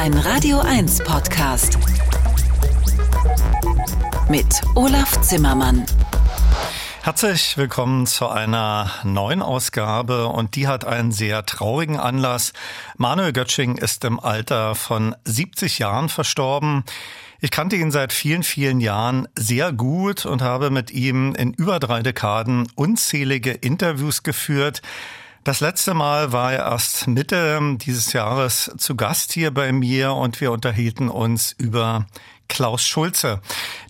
Ein Radio 1 Podcast. Mit Olaf Zimmermann. Herzlich willkommen zu einer neuen Ausgabe und die hat einen sehr traurigen Anlass. Manuel Götsching ist im Alter von 70 Jahren verstorben. Ich kannte ihn seit vielen, vielen Jahren sehr gut und habe mit ihm in über drei Dekaden unzählige Interviews geführt. Das letzte Mal war er erst Mitte dieses Jahres zu Gast hier bei mir und wir unterhielten uns über Klaus Schulze.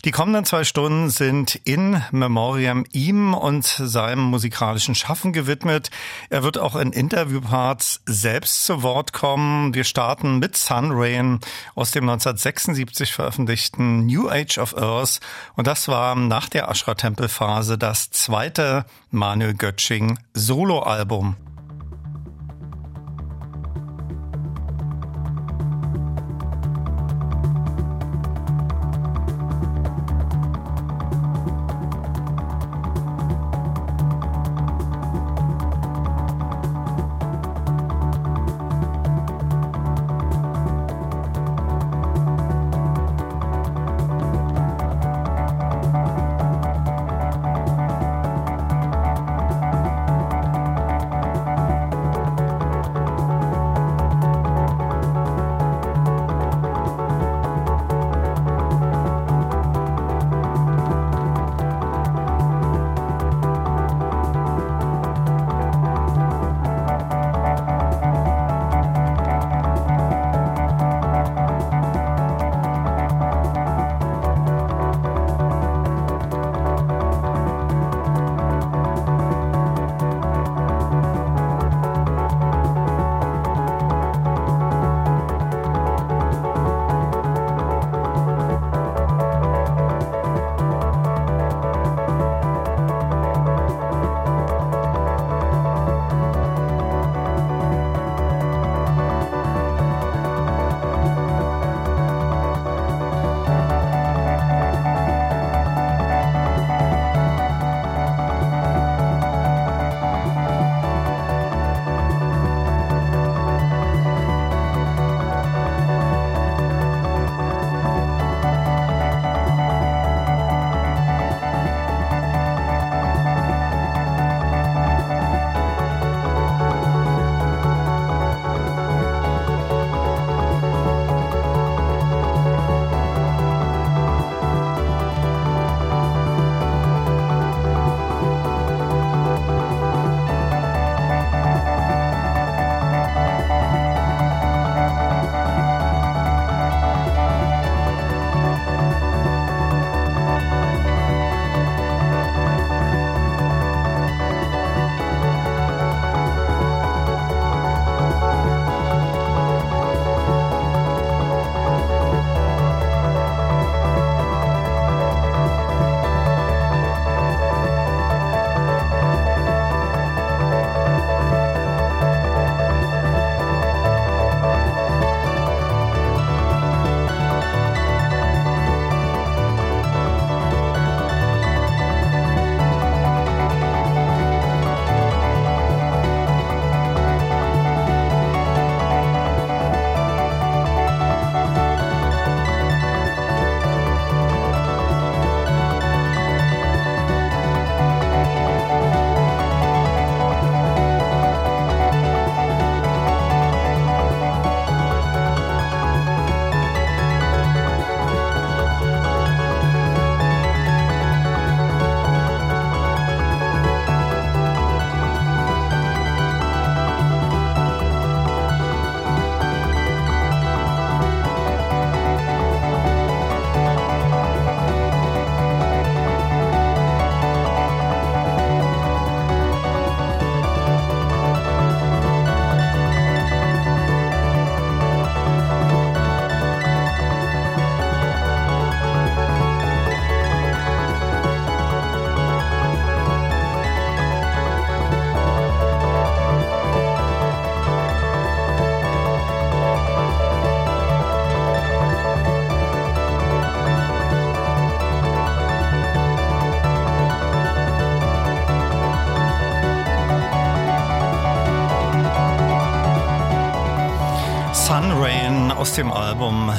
Die kommenden zwei Stunden sind in Memoriam ihm und seinem musikalischen Schaffen gewidmet. Er wird auch in Interviewparts selbst zu Wort kommen. Wir starten mit Sun Rain aus dem 1976 veröffentlichten New Age of Earth. Und das war nach der Ashra-Tempel-Phase das zweite Manuel Götsching Soloalbum.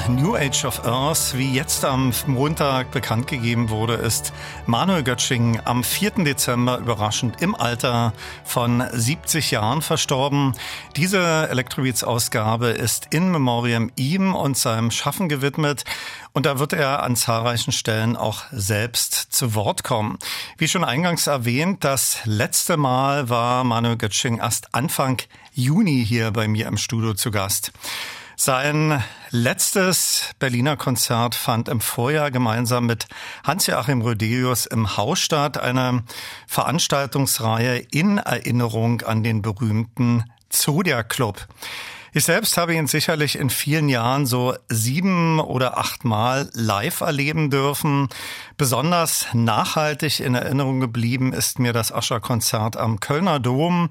New Age of Earth, wie jetzt am Montag bekannt gegeben wurde, ist Manuel Götsching am 4. Dezember überraschend im Alter von 70 Jahren verstorben. Diese Electrobeats-Ausgabe ist in Memoriam ihm und seinem Schaffen gewidmet. Und da wird er an zahlreichen Stellen auch selbst zu Wort kommen. Wie schon eingangs erwähnt, das letzte Mal war Manuel Götsching erst Anfang Juni hier bei mir im Studio zu Gast. Sein letztes Berliner Konzert fand im Vorjahr gemeinsam mit Hans-Joachim Rödelius im Haus statt, eine Veranstaltungsreihe in Erinnerung an den berühmten Zodiac Club. Ich selbst habe ihn sicherlich in vielen Jahren so sieben oder acht Mal live erleben dürfen. Besonders nachhaltig in Erinnerung geblieben ist mir das Ascher-Konzert am Kölner Dom,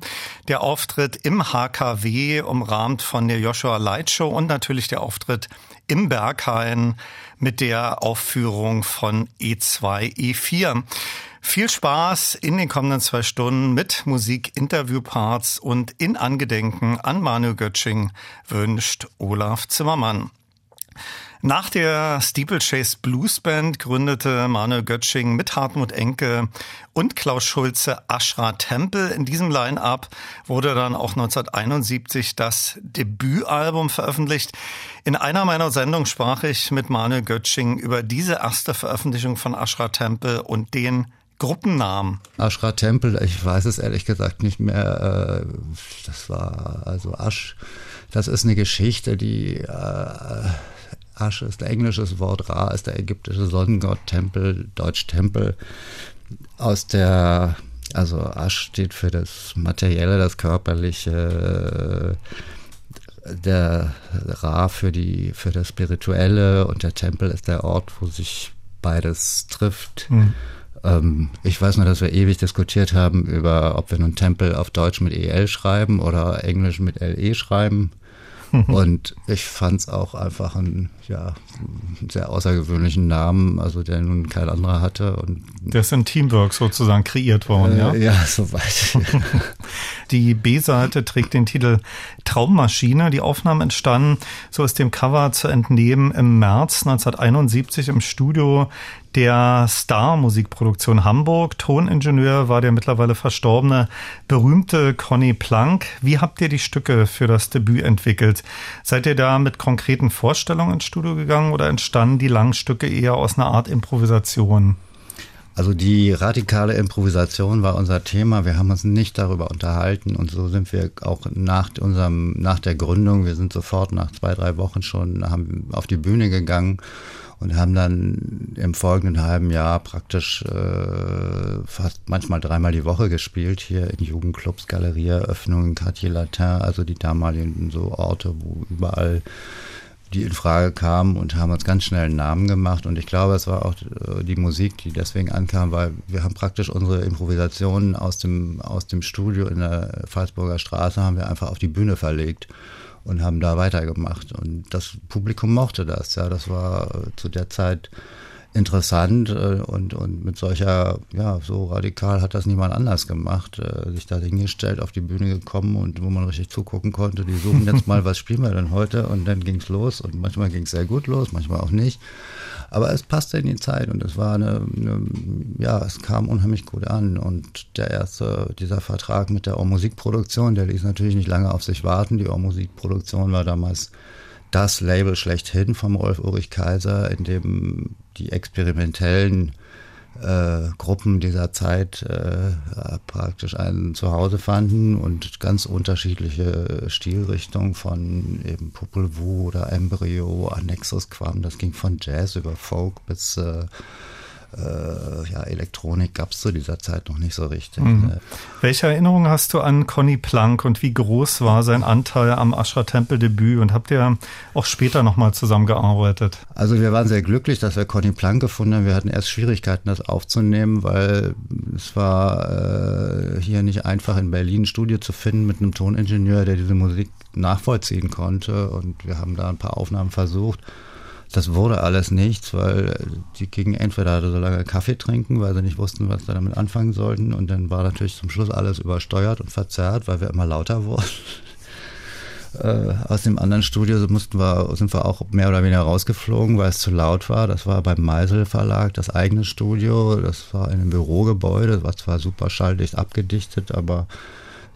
der Auftritt im HKW, umrahmt von der Joshua Light Show und natürlich der Auftritt im Berghain mit der Aufführung von E2, E4. Viel Spaß in den kommenden zwei Stunden mit Musik, Interviewparts und in Angedenken an Manu Götsching wünscht Olaf Zimmermann. Nach der Steeplechase Blues Band gründete Manuel Götsching mit Hartmut Enke und Klaus Schulze Ashra Temple. In diesem Line-up wurde dann auch 1971 das Debütalbum veröffentlicht. In einer meiner Sendungen sprach ich mit Manuel Götsching über diese erste Veröffentlichung von Ashra Temple und den Gruppennamen? Ashra Tempel, ich weiß es ehrlich gesagt nicht mehr. Äh, das war also Asch. Das ist eine Geschichte, die äh, Asch ist der englische Wort, Ra ist der ägyptische Sonnengott, Tempel, Deutsch Tempel. Aus der, also Asch steht für das Materielle, das Körperliche, der Ra für die, für das Spirituelle und der Tempel ist der Ort, wo sich beides trifft. Mhm. Ähm, ich weiß nur, dass wir ewig diskutiert haben über, ob wir nun Tempel auf Deutsch mit EL schreiben oder Englisch mit LE schreiben. Und ich fand es auch einfach einen, ja, einen sehr außergewöhnlichen Namen, also der nun kein anderer hatte. Und der ist in Teamwork sozusagen kreiert worden, äh, ja? Ja, soweit. Die B-Seite trägt den Titel Traummaschine. Die Aufnahmen entstanden, so ist dem Cover zu entnehmen, im März 1971 im Studio der Star-Musikproduktion Hamburg. Toningenieur war der mittlerweile verstorbene berühmte Conny Plank. Wie habt ihr die Stücke für das Debüt entwickelt? Seid ihr da mit konkreten Vorstellungen ins Studio gegangen oder entstanden die langen Stücke eher aus einer Art Improvisation? Also die radikale Improvisation war unser Thema. Wir haben uns nicht darüber unterhalten und so sind wir auch nach unserem, nach der Gründung, wir sind sofort nach zwei, drei Wochen schon haben auf die Bühne gegangen und haben dann im folgenden halben Jahr praktisch äh, fast manchmal dreimal die Woche gespielt, hier in Jugendclubs, Galerieeröffnungen, Quartier Latin, also die damaligen so Orte, wo überall die in Frage kamen und haben uns ganz schnell einen Namen gemacht. Und ich glaube, es war auch äh, die Musik, die deswegen ankam, weil wir haben praktisch unsere Improvisationen aus dem, aus dem Studio in der Pfalzburger Straße haben wir einfach auf die Bühne verlegt und haben da weitergemacht. Und das Publikum mochte das. Ja, das war äh, zu der Zeit interessant äh, und, und mit solcher, ja, so radikal hat das niemand anders gemacht. Äh, sich da hingestellt, auf die Bühne gekommen und wo man richtig zugucken konnte. Die suchen jetzt mal, was spielen wir denn heute? Und dann ging's los und manchmal ging's sehr gut los, manchmal auch nicht. Aber es passte in die Zeit und es war eine, eine, ja, es kam unheimlich gut an. Und der erste, dieser Vertrag mit der Ohr-Musikproduktion, der ließ natürlich nicht lange auf sich warten. Die Ohr-Musikproduktion war damals das Label schlechthin vom Rolf Ulrich Kaiser, in dem die experimentellen äh, Gruppen dieser Zeit äh, praktisch ein Zuhause fanden und ganz unterschiedliche Stilrichtungen von eben Popol Vuh oder Embryo, Annexus Quam, das ging von Jazz über Folk bis äh, äh, ja, Elektronik gab es zu dieser Zeit noch nicht so richtig. Mhm. Ne? Welche Erinnerung hast du an Conny Plank und wie groß war sein Anteil am Ashra Tempel Debüt und habt ihr auch später nochmal zusammengearbeitet? Also wir waren sehr glücklich, dass wir Conny Plank gefunden haben. Wir hatten erst Schwierigkeiten, das aufzunehmen, weil es war äh, hier nicht einfach in Berlin ein Studio zu finden mit einem Toningenieur, der diese Musik nachvollziehen konnte und wir haben da ein paar Aufnahmen versucht. Das wurde alles nichts, weil die gingen entweder so lange Kaffee trinken, weil sie nicht wussten, was sie damit anfangen sollten. Und dann war natürlich zum Schluss alles übersteuert und verzerrt, weil wir immer lauter wurden. Äh, aus dem anderen Studio mussten wir, sind wir auch mehr oder weniger rausgeflogen, weil es zu laut war. Das war beim Meisel Verlag, das eigene Studio. Das war in einem Bürogebäude, das war zwar super schalldicht abgedichtet, aber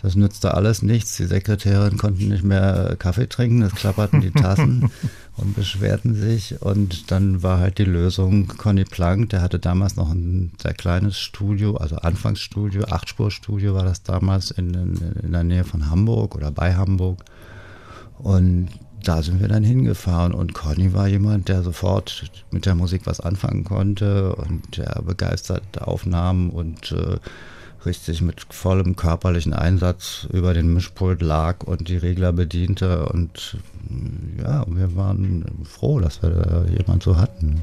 das nützte alles nichts. Die Sekretärinnen konnten nicht mehr Kaffee trinken, es klapperten die Tassen und beschwerten sich. Und dann war halt die Lösung Conny Plank, der hatte damals noch ein sehr kleines Studio, also Anfangsstudio, Achtspurstudio war das damals in, in, in der Nähe von Hamburg oder bei Hamburg. Und da sind wir dann hingefahren und Conny war jemand, der sofort mit der Musik was anfangen konnte und der begeistert aufnahm und äh, richtig mit vollem körperlichen Einsatz über den Mischpult lag und die Regler bediente. Und ja, wir waren froh, dass wir da jemand so hatten.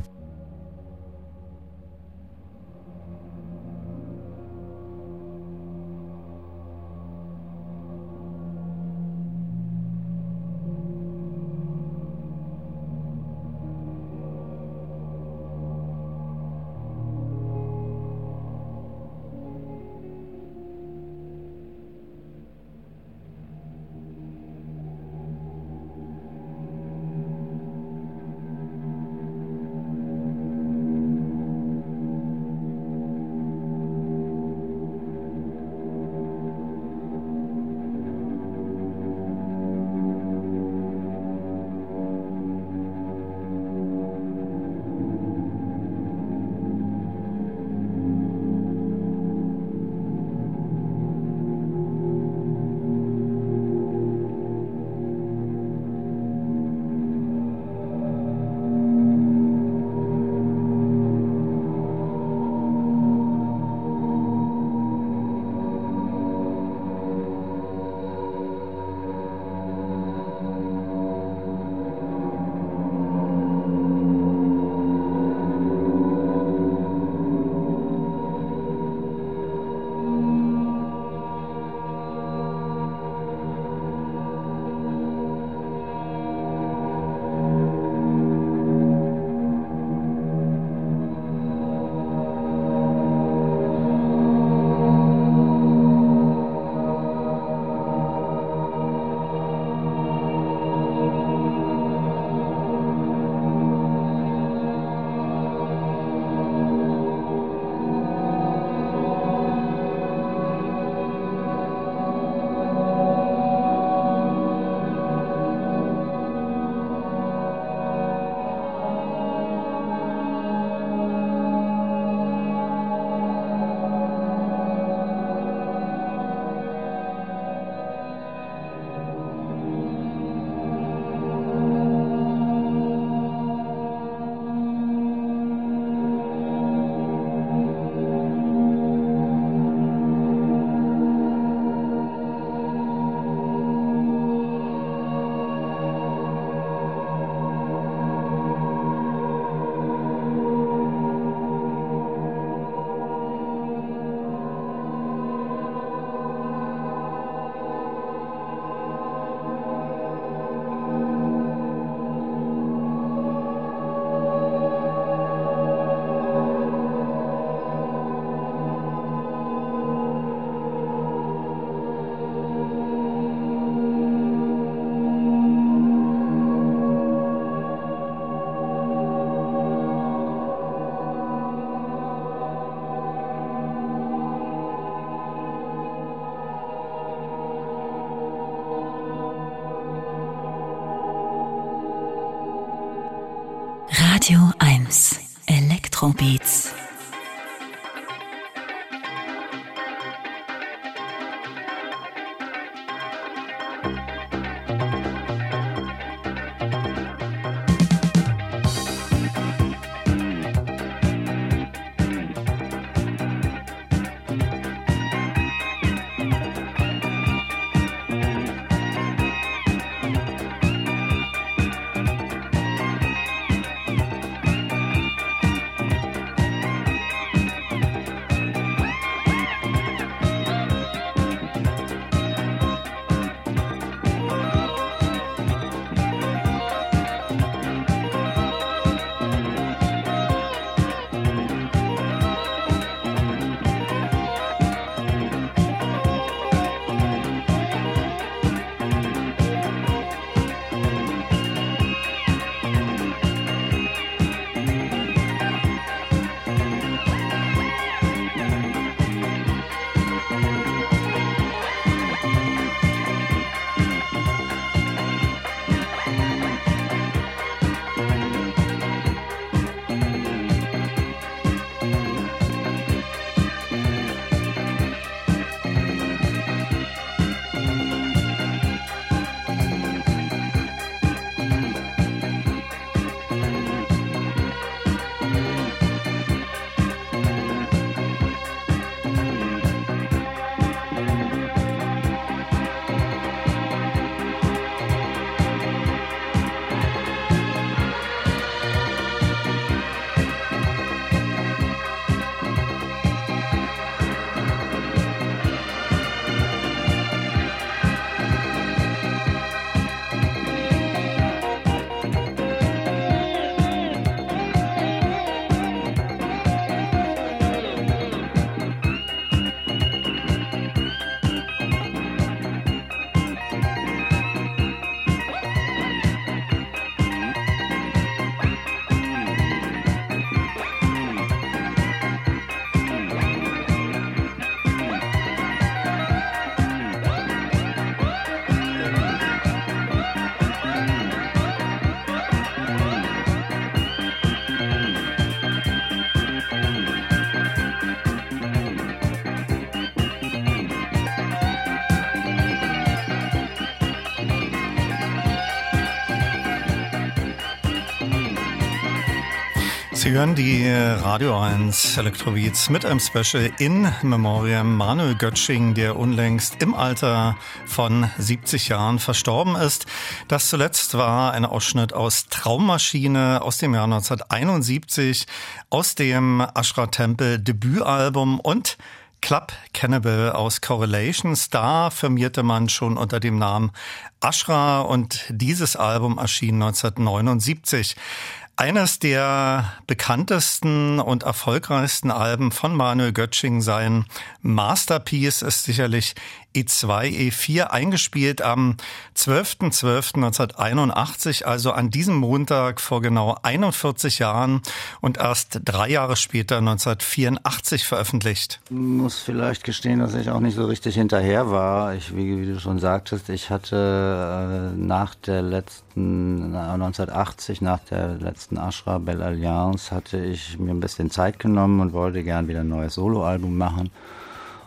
Hören die Radio 1 Elektrobeats mit einem Special in Memoriam Manuel Götsching, der unlängst im Alter von 70 Jahren verstorben ist. Das zuletzt war ein Ausschnitt aus Traummaschine aus dem Jahr 1971, aus dem Ashra Tempel Debütalbum und Club Cannibal aus Correlations. Da firmierte man schon unter dem Namen Ashra und dieses Album erschien 1979. Eines der bekanntesten und erfolgreichsten Alben von Manuel Götsching, sein Masterpiece, ist sicherlich E2, E4 eingespielt am 12.12.1981, also an diesem Montag vor genau 41 Jahren und erst drei Jahre später 1984 veröffentlicht. Ich muss vielleicht gestehen, dass ich auch nicht so richtig hinterher war. Ich, wie, wie du schon sagtest, ich hatte äh, nach der letzten, 1980, nach der letzten Ashra Belle Alliance, hatte ich mir ein bisschen Zeit genommen und wollte gern wieder ein neues Soloalbum machen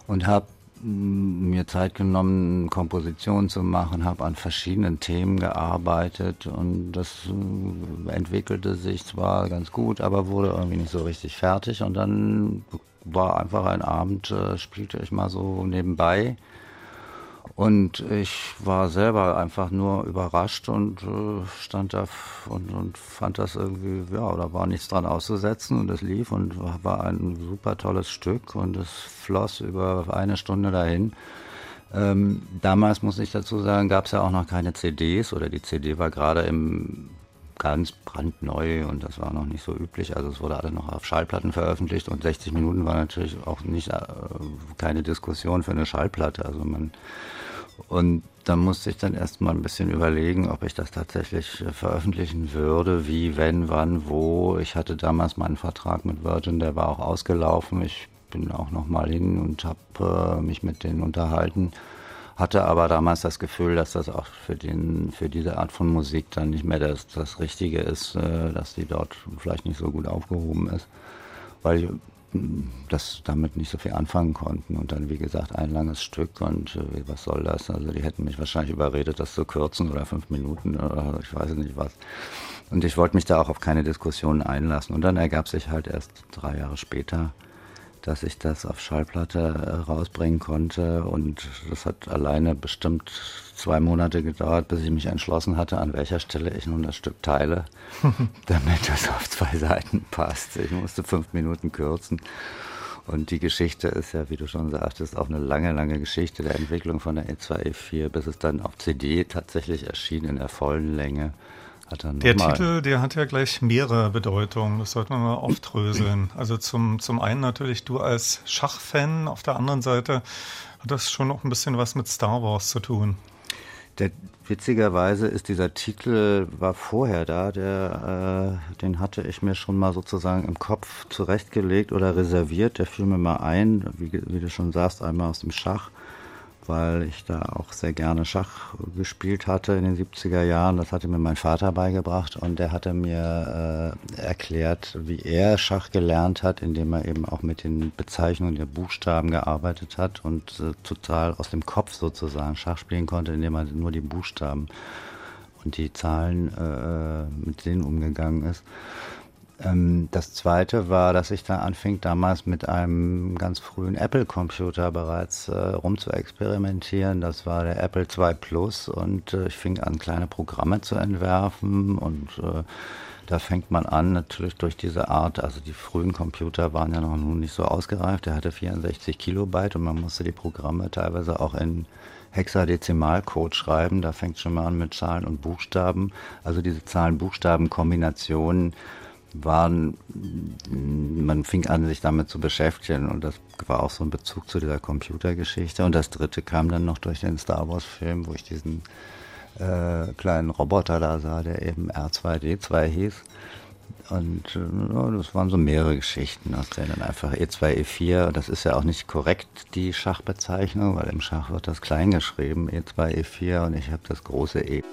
und habe mir Zeit genommen, Kompositionen zu machen, habe an verschiedenen Themen gearbeitet und das äh, entwickelte sich zwar ganz gut, aber wurde irgendwie nicht so richtig fertig und dann war einfach ein Abend, äh, spielte ich mal so nebenbei und ich war selber einfach nur überrascht und äh, stand da und, und fand das irgendwie, ja, da war nichts dran auszusetzen und es lief und war ein super tolles Stück und es floss über eine Stunde dahin. Ähm, damals muss ich dazu sagen, gab es ja auch noch keine CDs oder die CD war gerade im ganz brandneu und das war noch nicht so üblich. Also es wurde alle noch auf Schallplatten veröffentlicht und 60 Minuten war natürlich auch nicht äh, keine Diskussion für eine Schallplatte. Also man und da musste ich dann erst mal ein bisschen überlegen, ob ich das tatsächlich äh, veröffentlichen würde, wie, wenn, wann, wo. Ich hatte damals meinen Vertrag mit Virgin, der war auch ausgelaufen. Ich bin auch noch mal hin und habe äh, mich mit denen unterhalten, hatte aber damals das Gefühl, dass das auch für, den, für diese Art von Musik dann nicht mehr das, das Richtige ist, äh, dass die dort vielleicht nicht so gut aufgehoben ist. Weil ich das damit nicht so viel anfangen konnten. Und dann, wie gesagt, ein langes Stück und äh, was soll das? Also die hätten mich wahrscheinlich überredet, das zu kürzen oder fünf Minuten oder ich weiß nicht was. Und ich wollte mich da auch auf keine Diskussionen einlassen. Und dann ergab sich halt erst drei Jahre später dass ich das auf Schallplatte äh, rausbringen konnte. Und das hat alleine bestimmt zwei Monate gedauert, bis ich mich entschlossen hatte, an welcher Stelle ich nun das Stück teile, damit das auf zwei Seiten passt. Ich musste fünf Minuten kürzen. Und die Geschichte ist ja, wie du schon sagtest, auch eine lange, lange Geschichte der Entwicklung von der E2, E4, bis es dann auf CD tatsächlich erschien in der vollen Länge der Titel, der hat ja gleich mehrere Bedeutungen. Das sollte man mal aufdröseln. Also zum, zum einen natürlich du als Schachfan, auf der anderen Seite hat das schon noch ein bisschen was mit Star Wars zu tun. Der, witzigerweise ist dieser Titel, war vorher da, der, äh, den hatte ich mir schon mal sozusagen im Kopf zurechtgelegt oder reserviert. Der fiel mir mal ein, wie, wie du schon sagst, einmal aus dem Schach weil ich da auch sehr gerne Schach gespielt hatte in den 70er Jahren. Das hatte mir mein Vater beigebracht und der hatte mir äh, erklärt, wie er Schach gelernt hat, indem er eben auch mit den Bezeichnungen der Buchstaben gearbeitet hat und äh, total aus dem Kopf sozusagen Schach spielen konnte, indem er nur die Buchstaben und die Zahlen äh, mit denen umgegangen ist. Ähm, das zweite war, dass ich da anfing, damals mit einem ganz frühen Apple-Computer bereits äh, rumzuexperimentieren. Das war der Apple II Plus und äh, ich fing an, kleine Programme zu entwerfen und äh, da fängt man an, natürlich durch diese Art, also die frühen Computer waren ja noch nicht so ausgereift, der hatte 64 Kilobyte und man musste die Programme teilweise auch in Hexadezimalcode schreiben. Da fängt schon mal an mit Zahlen und Buchstaben. Also diese Zahlen-Buchstaben-Kombinationen waren, man fing an, sich damit zu beschäftigen und das war auch so ein Bezug zu dieser Computergeschichte. Und das dritte kam dann noch durch den Star Wars-Film, wo ich diesen äh, kleinen Roboter da sah, der eben R2D2 hieß. Und äh, das waren so mehrere Geschichten, aus denen dann einfach E2, E4, das ist ja auch nicht korrekt, die Schachbezeichnung, weil im Schach wird das klein geschrieben, E2, E4 und ich habe das große E.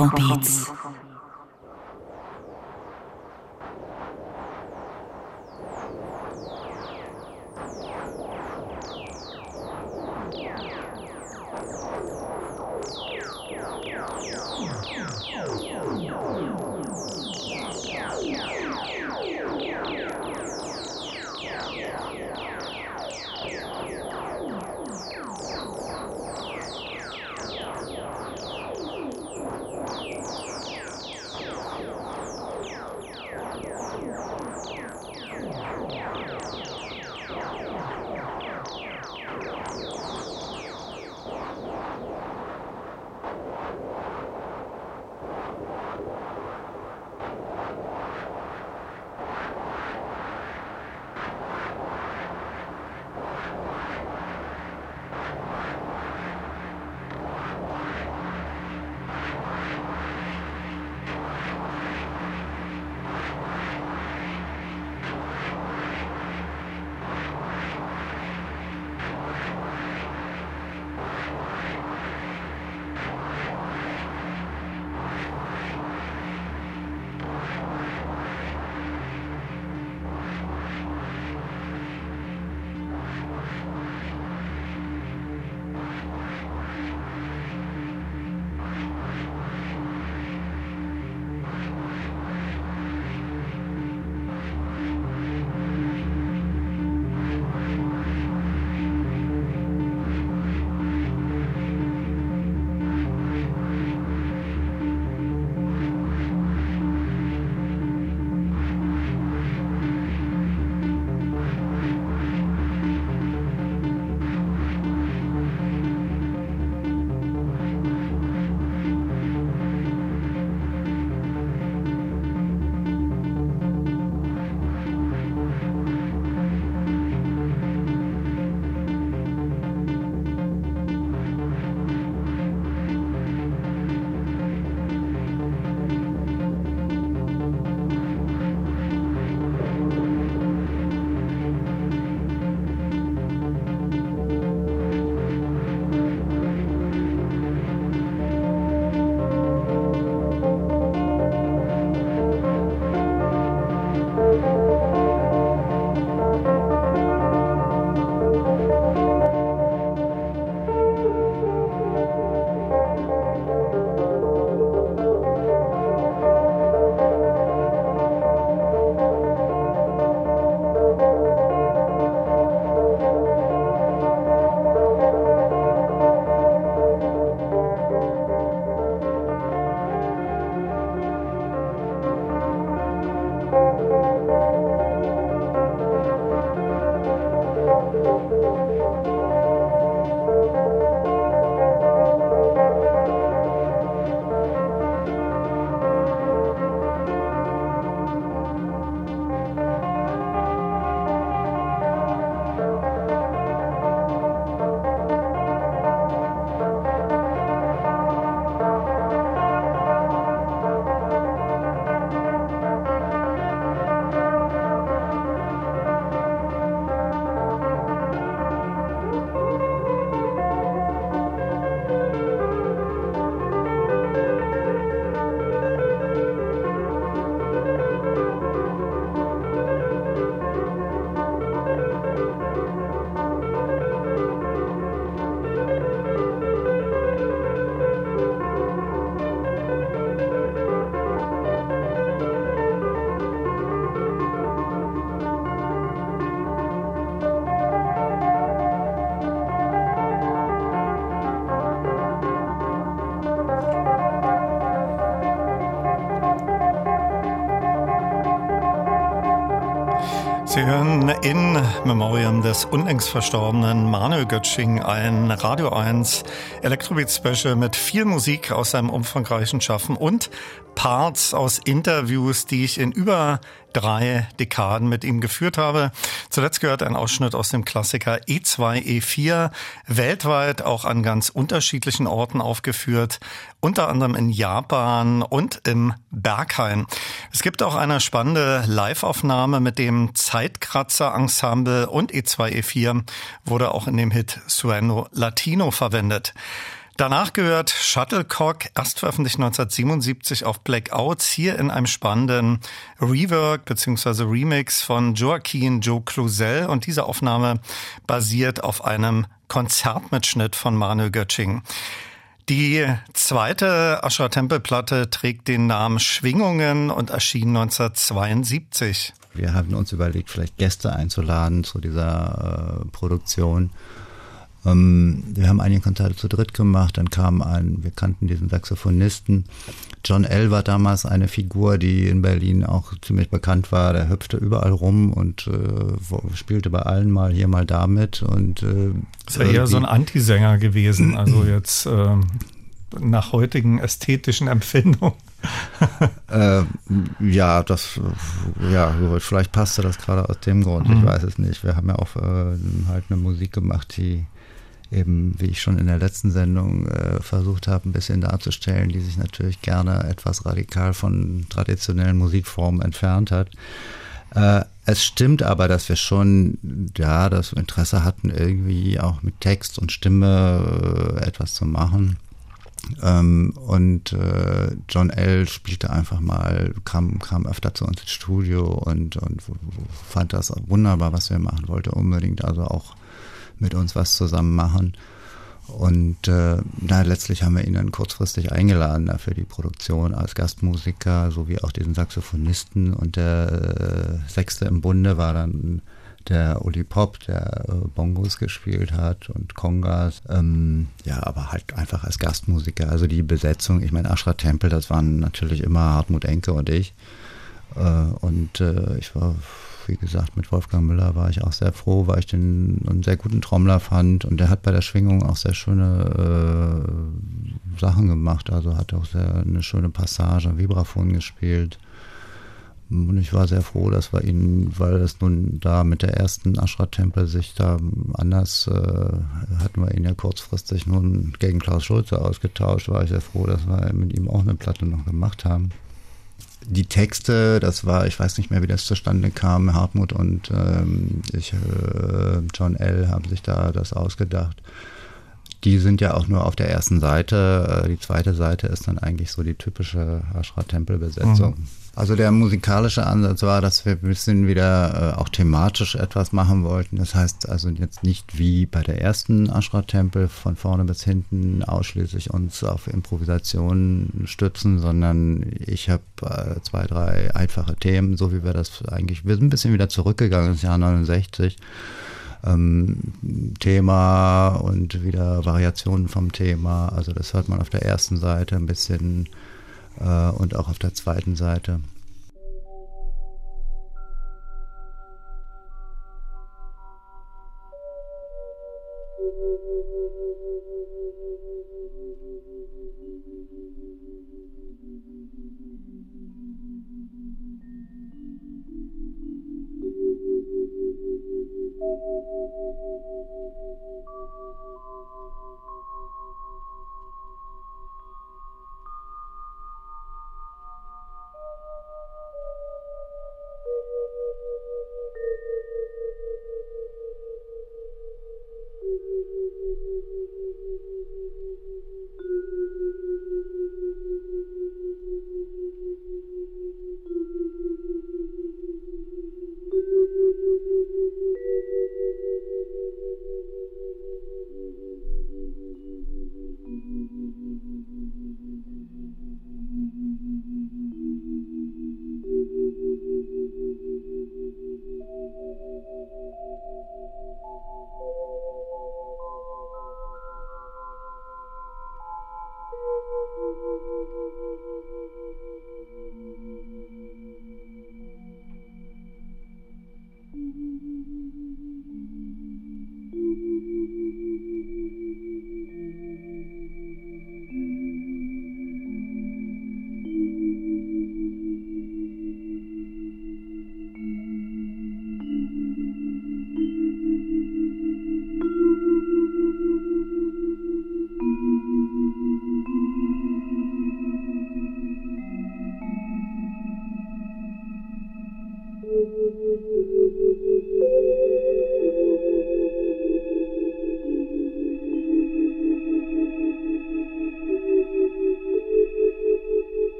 Elektrobeats. In Memoriam des unlängst verstorbenen Manuel Götsching ein Radio 1 Elektrobeat Special mit viel Musik aus seinem umfangreichen Schaffen und Parts aus Interviews, die ich in über drei Dekaden mit ihm geführt habe. Zuletzt gehört ein Ausschnitt aus dem Klassiker E2, E4, weltweit auch an ganz unterschiedlichen Orten aufgeführt, unter anderem in Japan und im Berghain. Es gibt auch eine spannende Liveaufnahme mit dem Zeitkratzer Ensemble und E2, E4 wurde auch in dem Hit Sueno Latino verwendet. Danach gehört Shuttlecock, erst veröffentlicht 1977 auf Blackouts, hier in einem spannenden Rework bzw. Remix von Joaquin Joe Cluzel und diese Aufnahme basiert auf einem Konzertmitschnitt von Manuel Götsching. Die zweite Ascher Tempelplatte trägt den Namen Schwingungen und erschien 1972. Wir haben uns überlegt, vielleicht Gäste einzuladen zu dieser äh, Produktion. Ähm, wir haben einige Konzerte zu dritt gemacht, dann kam ein, wir kannten diesen Saxophonisten. John L. war damals eine Figur, die in Berlin auch ziemlich bekannt war. Der hüpfte überall rum und äh, spielte bei allen mal hier, mal damit. Und, äh, ist ja eher so ein Antisänger gewesen, also jetzt äh, nach heutigen ästhetischen Empfindungen. äh, ja, das, ja, vielleicht passte das gerade aus dem Grund, ich mhm. weiß es nicht. Wir haben ja auch äh, halt eine Musik gemacht, die eben, wie ich schon in der letzten Sendung äh, versucht habe, ein bisschen darzustellen, die sich natürlich gerne etwas radikal von traditionellen Musikformen entfernt hat. Äh, es stimmt aber, dass wir schon, ja, das Interesse hatten, irgendwie auch mit Text und Stimme äh, etwas zu machen. Ähm, und äh, John L. spielte einfach mal, kam, kam öfter zu uns ins Studio und, und fand das wunderbar, was wir machen wollte, unbedingt also auch mit uns was zusammen machen. Und äh, na, letztlich haben wir ihn dann kurzfristig eingeladen für die Produktion als Gastmusiker, sowie auch diesen Saxophonisten. Und der äh, Sechste im Bunde war dann der Uli Pop, der äh, Bongos gespielt hat und Kongas. Ähm, ja, aber halt einfach als Gastmusiker. Also die Besetzung, ich meine, Ashra Tempel, das waren natürlich immer Hartmut Enke und ich. Äh, und äh, ich war wie gesagt, mit Wolfgang Müller war ich auch sehr froh, weil ich den einen sehr guten Trommler fand und der hat bei der Schwingung auch sehr schöne äh, Sachen gemacht. Also hat auch sehr eine schöne Passage, Vibraphon gespielt. Und ich war sehr froh, dass wir ihn, weil es nun da mit der ersten Ashra-Tempel sich da anders, äh, hatten wir ihn ja kurzfristig nun gegen Klaus Schulze ausgetauscht, war ich sehr froh, dass wir mit ihm auch eine Platte noch gemacht haben die Texte, das war, ich weiß nicht mehr, wie das zustande kam, Hartmut und ähm, ich, äh, John L. haben sich da das ausgedacht. Die sind ja auch nur auf der ersten Seite. Äh, die zweite Seite ist dann eigentlich so die typische Ashra-Tempel-Besetzung. Mhm. Also der musikalische Ansatz war, dass wir ein bisschen wieder äh, auch thematisch etwas machen wollten. Das heißt also jetzt nicht wie bei der ersten Ashra-Tempel von vorne bis hinten ausschließlich uns auf Improvisationen stützen, sondern ich habe äh, zwei, drei einfache Themen, so wie wir das eigentlich, wir sind ein bisschen wieder zurückgegangen ins Jahr 69. Ähm, Thema und wieder Variationen vom Thema. Also das hört man auf der ersten Seite ein bisschen und auch auf der zweiten Seite.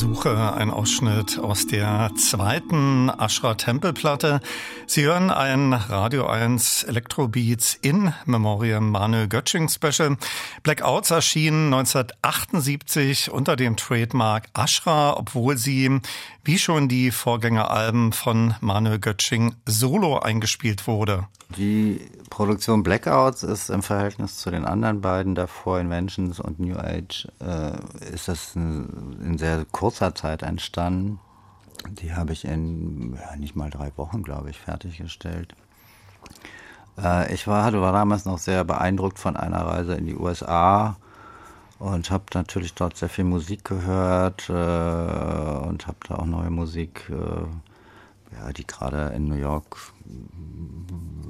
Suche ein Ausschnitt aus der zweiten Ashra Tempelplatte. Sie hören ein Radio 1 Electrobeats in Memoriam Manuel Götsching Special. Blackouts erschienen 1978 unter dem Trademark Ashra, obwohl sie wie schon die Vorgängeralben von Manuel Götsching solo eingespielt wurde. Die Produktion Blackouts ist im Verhältnis zu den anderen beiden davor, Inventions und New Age, äh, ist das in, sehr kurzer Zeit entstanden. Die habe ich in ja, nicht mal drei Wochen, glaube ich, fertiggestellt. Äh, ich war, war damals noch sehr beeindruckt von einer Reise in die USA und habe natürlich dort sehr viel Musik gehört äh, und habe da auch neue Musik, äh, ja, die gerade in New York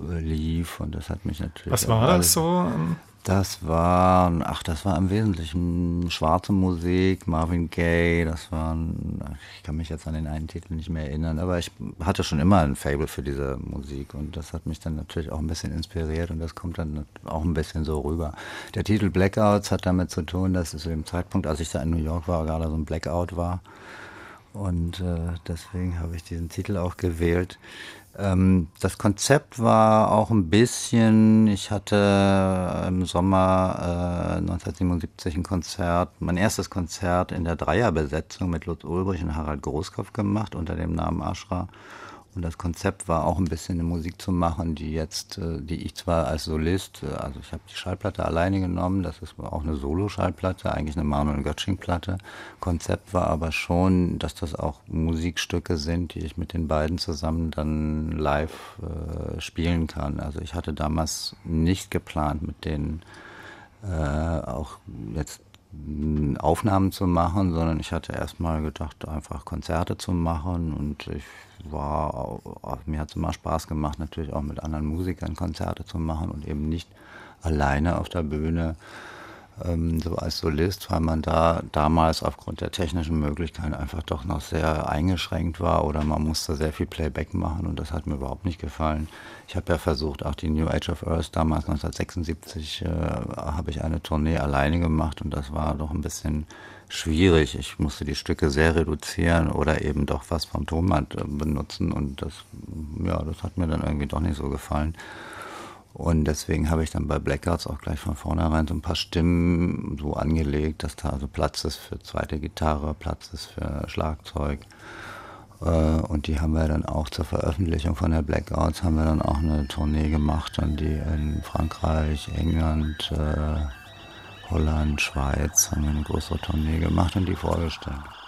lief und das hat mich natürlich. Was war das so? Das war, ach, das war im Wesentlichen schwarze Musik, Marvin Gaye, das waren, ich kann mich jetzt an den einen Titel nicht mehr erinnern, aber ich hatte schon immer ein Fable für diese Musik und das hat mich dann natürlich auch ein bisschen inspiriert und das kommt dann auch ein bisschen so rüber. Der Titel Blackouts hat damit zu tun, dass es zu dem Zeitpunkt, als ich da in New York war, gerade so ein Blackout war und äh, deswegen habe ich diesen Titel auch gewählt. Ähm, das Konzept war auch ein bisschen, ich hatte im Sommer äh, 1977 ein Konzert, mein erstes Konzert in der Dreierbesetzung mit Lutz Ulbrich und Harald Großkopf gemacht unter dem Namen Ashra. Und das Konzept war auch ein bisschen eine Musik zu machen, die jetzt, äh, die ich zwar als Solist, äh, also ich habe die Schallplatte alleine genommen, das ist auch eine Solo-Schallplatte, eigentlich eine Manuel Götsching-Platte. Konzept war aber schon, dass das auch Musikstücke sind, die ich mit den beiden zusammen dann live äh, spielen kann. Also ich hatte damals nicht geplant, mit denen äh, auch jetzt Aufnahmen zu machen, sondern ich hatte erstmal gedacht, einfach Konzerte zu machen und ich war, mir hat es immer Spaß gemacht, natürlich auch mit anderen Musikern Konzerte zu machen und eben nicht alleine auf der Bühne ähm, so als Solist, weil man da damals aufgrund der technischen Möglichkeiten einfach doch noch sehr eingeschränkt war oder man musste sehr viel Playback machen und das hat mir überhaupt nicht gefallen. Ich habe ja versucht, auch die New Age of Earth damals 1976 äh, habe ich eine Tournee alleine gemacht und das war doch ein bisschen schwierig. Ich musste die Stücke sehr reduzieren oder eben doch was vom Tonband äh, benutzen und das, ja, das hat mir dann irgendwie doch nicht so gefallen. Und deswegen habe ich dann bei Blackouts auch gleich von vornherein so ein paar Stimmen so angelegt, dass da also Platz ist für zweite Gitarre, Platz ist für Schlagzeug. Äh, und die haben wir dann auch zur Veröffentlichung von der Blackouts, haben wir dann auch eine Tournee gemacht, dann die in Frankreich, England, äh, Holland, Schweiz, haben wir eine größere Tournee gemacht und die vorgestellt.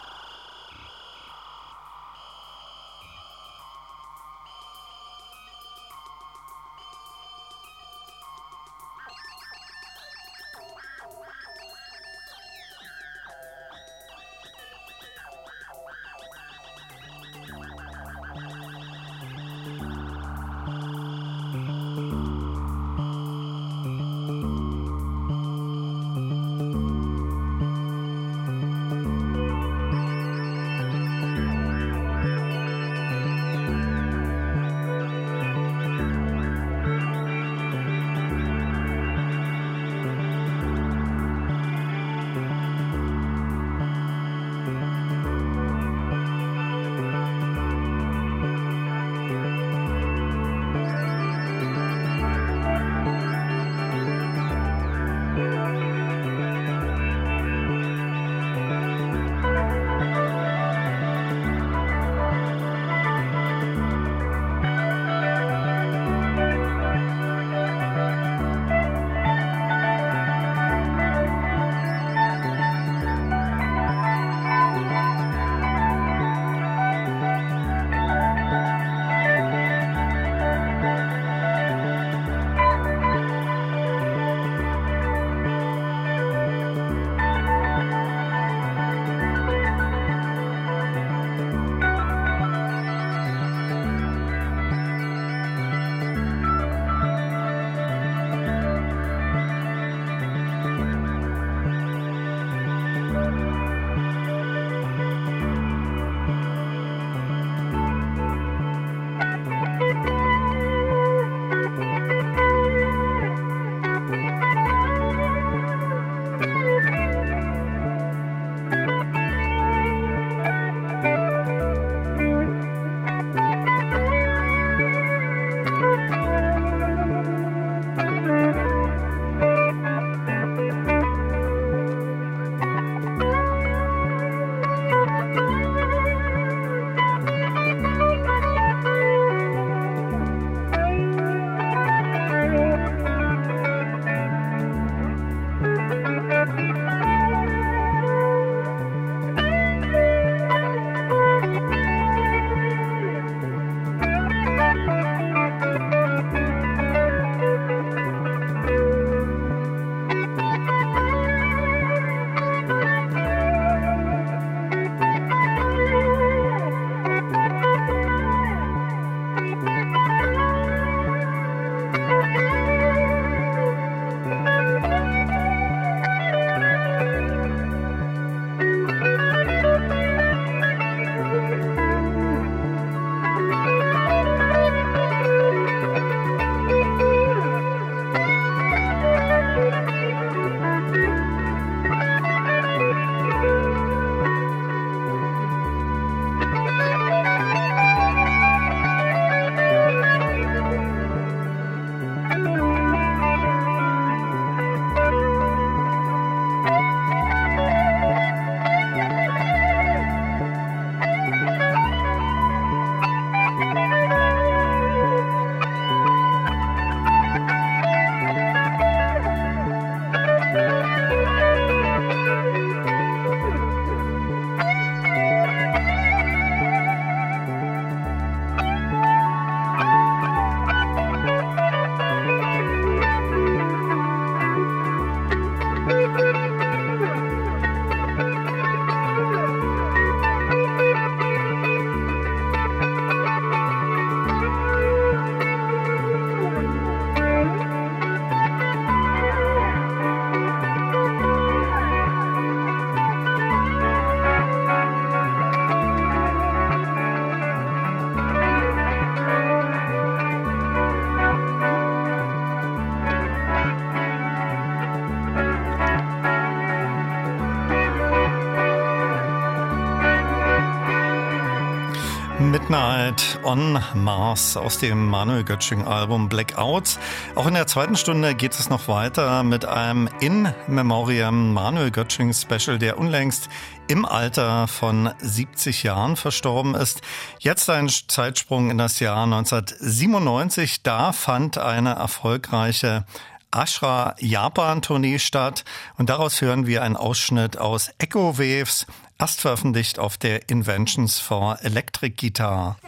Night on Mars aus dem Manuel Götsching Album Blackouts. Auch in der zweiten Stunde geht es noch weiter mit einem In Memoriam Manuel Götsching Special, der unlängst im Alter von 70 Jahren verstorben ist. Jetzt ein Zeitsprung in das Jahr 1997. Da fand eine erfolgreiche Ashra Japan Tournee statt und daraus hören wir einen Ausschnitt aus Echo Waves, erst veröffentlicht auf der Inventions for Electric Guitar.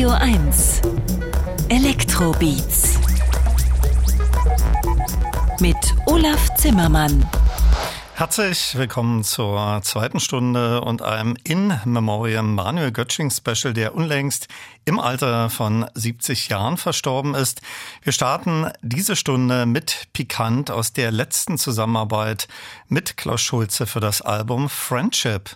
Radio 1 Elektrobeats mit Olaf Zimmermann. Herzlich willkommen zur zweiten Stunde und einem In Memoriam Manuel Götsching Special, der unlängst im Alter von 70 Jahren verstorben ist. Wir starten diese Stunde mit Pikant aus der letzten Zusammenarbeit mit Klaus Schulze für das Album Friendship.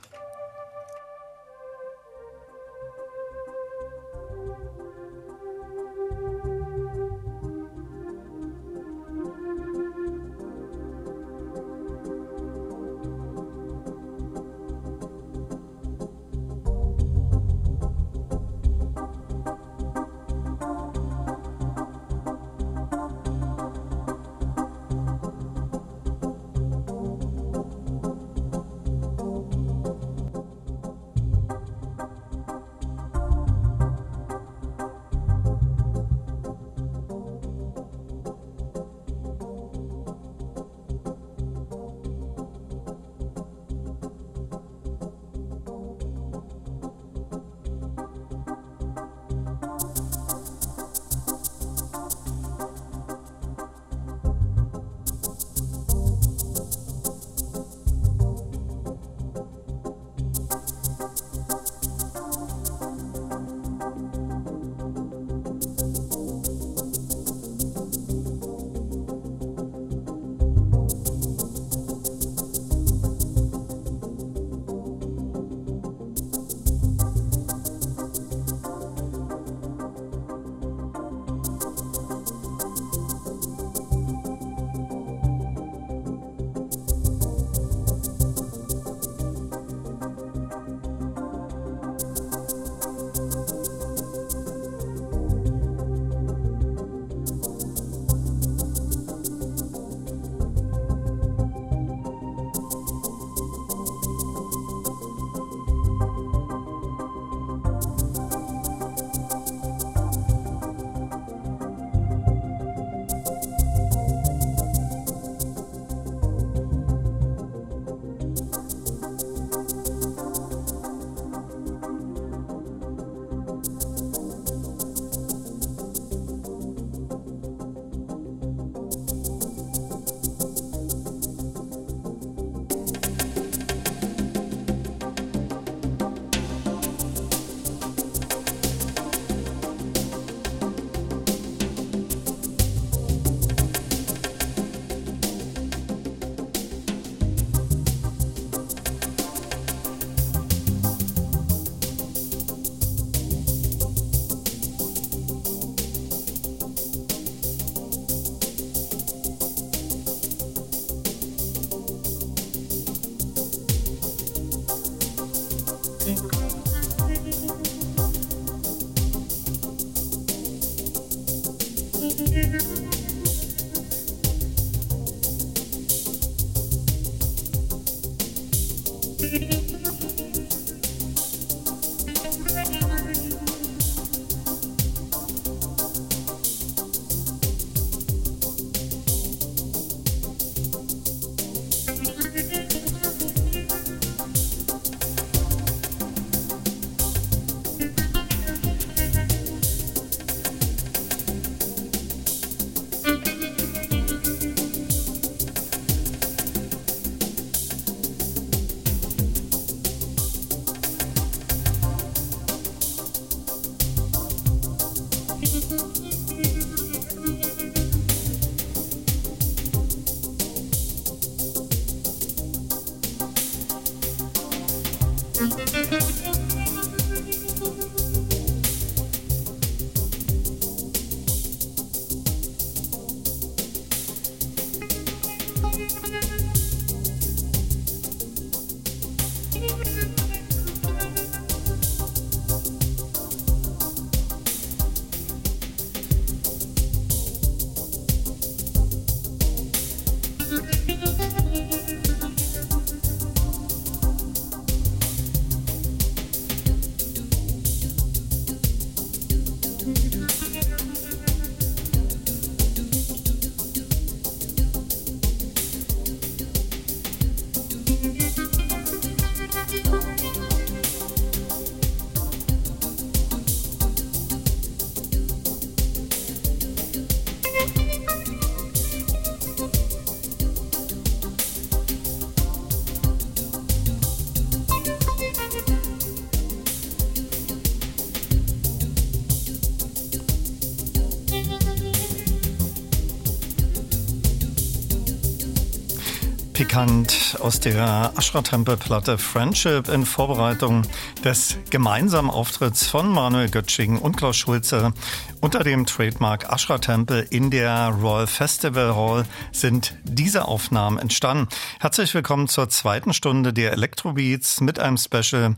Pikant aus der Ashra-Tempel-Platte Friendship in Vorbereitung des gemeinsamen Auftritts von Manuel Götsching und Klaus Schulze unter dem Trademark Ashra Tempel in der Royal Festival Hall sind diese Aufnahmen entstanden. Herzlich willkommen zur zweiten Stunde der Electrobeats mit einem Special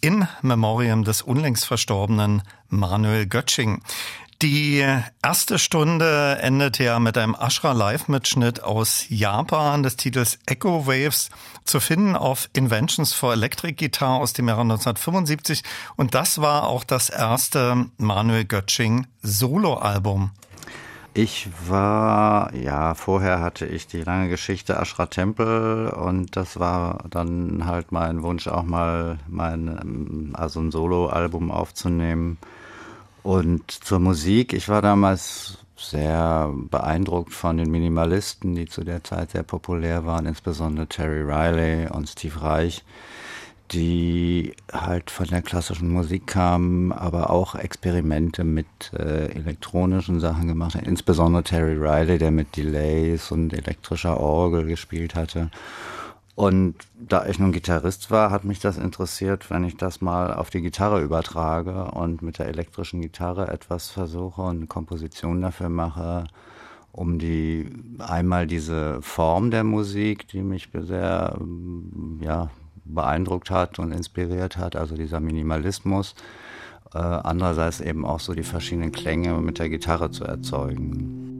in Memoriam des unlängst verstorbenen Manuel Götsching. Die erste Stunde endet ja mit einem Ashra Live-Mitschnitt aus Japan des Titels Echo Waves, zu finden auf Inventions for Electric Guitar aus dem Jahre 1975. Und das war auch das erste Manuel Götsching Soloalbum. Ich war, ja, vorher hatte ich die lange Geschichte Ashra Tempel und das war dann halt mein Wunsch, auch mal mein, also ein Soloalbum aufzunehmen. Und zur Musik, ich war damals sehr beeindruckt von den Minimalisten, die zu der Zeit sehr populär waren, insbesondere Terry Riley und Steve Reich, die halt von der klassischen Musik kamen, aber auch Experimente mit äh, elektronischen Sachen gemacht haben. Insbesondere Terry Riley, der mit Delays und elektrischer Orgel gespielt hatte. Und da ich nun Gitarrist war, hat mich das interessiert, wenn ich das mal auf die Gitarre übertrage und mit der elektrischen Gitarre etwas versuche und eine Komposition dafür mache, um die einmal diese Form der Musik, die mich sehr ja, beeindruckt hat und inspiriert hat, also dieser Minimalismus, äh, andererseits eben auch so die verschiedenen Klänge mit der Gitarre zu erzeugen.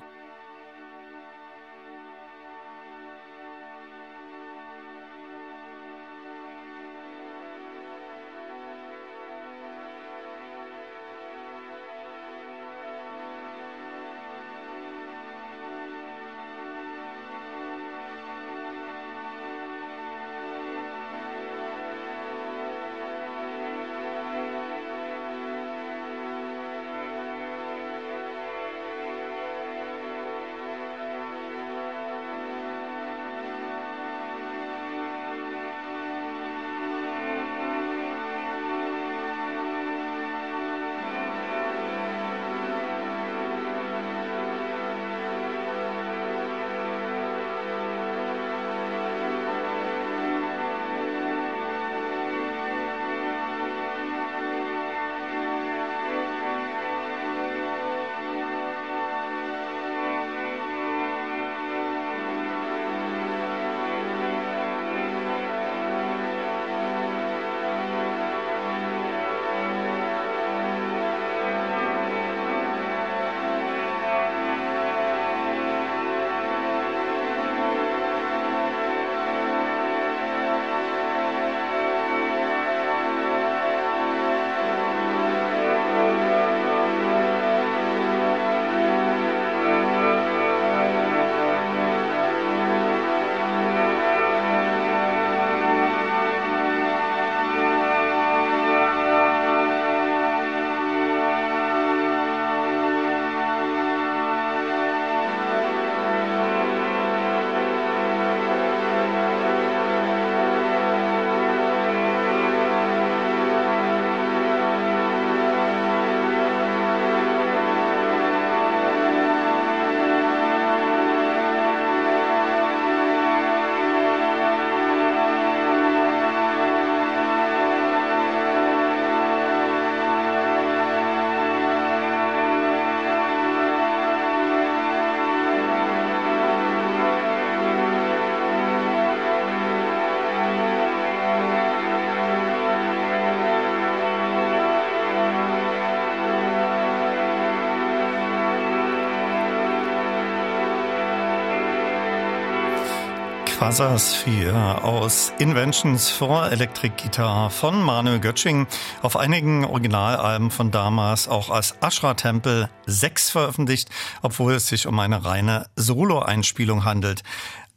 Quasarsphere aus Inventions for Electric Guitar von Manuel Götsching auf einigen Originalalben von damals auch als Ashra Tempel 6 veröffentlicht, obwohl es sich um eine reine Solo-Einspielung handelt.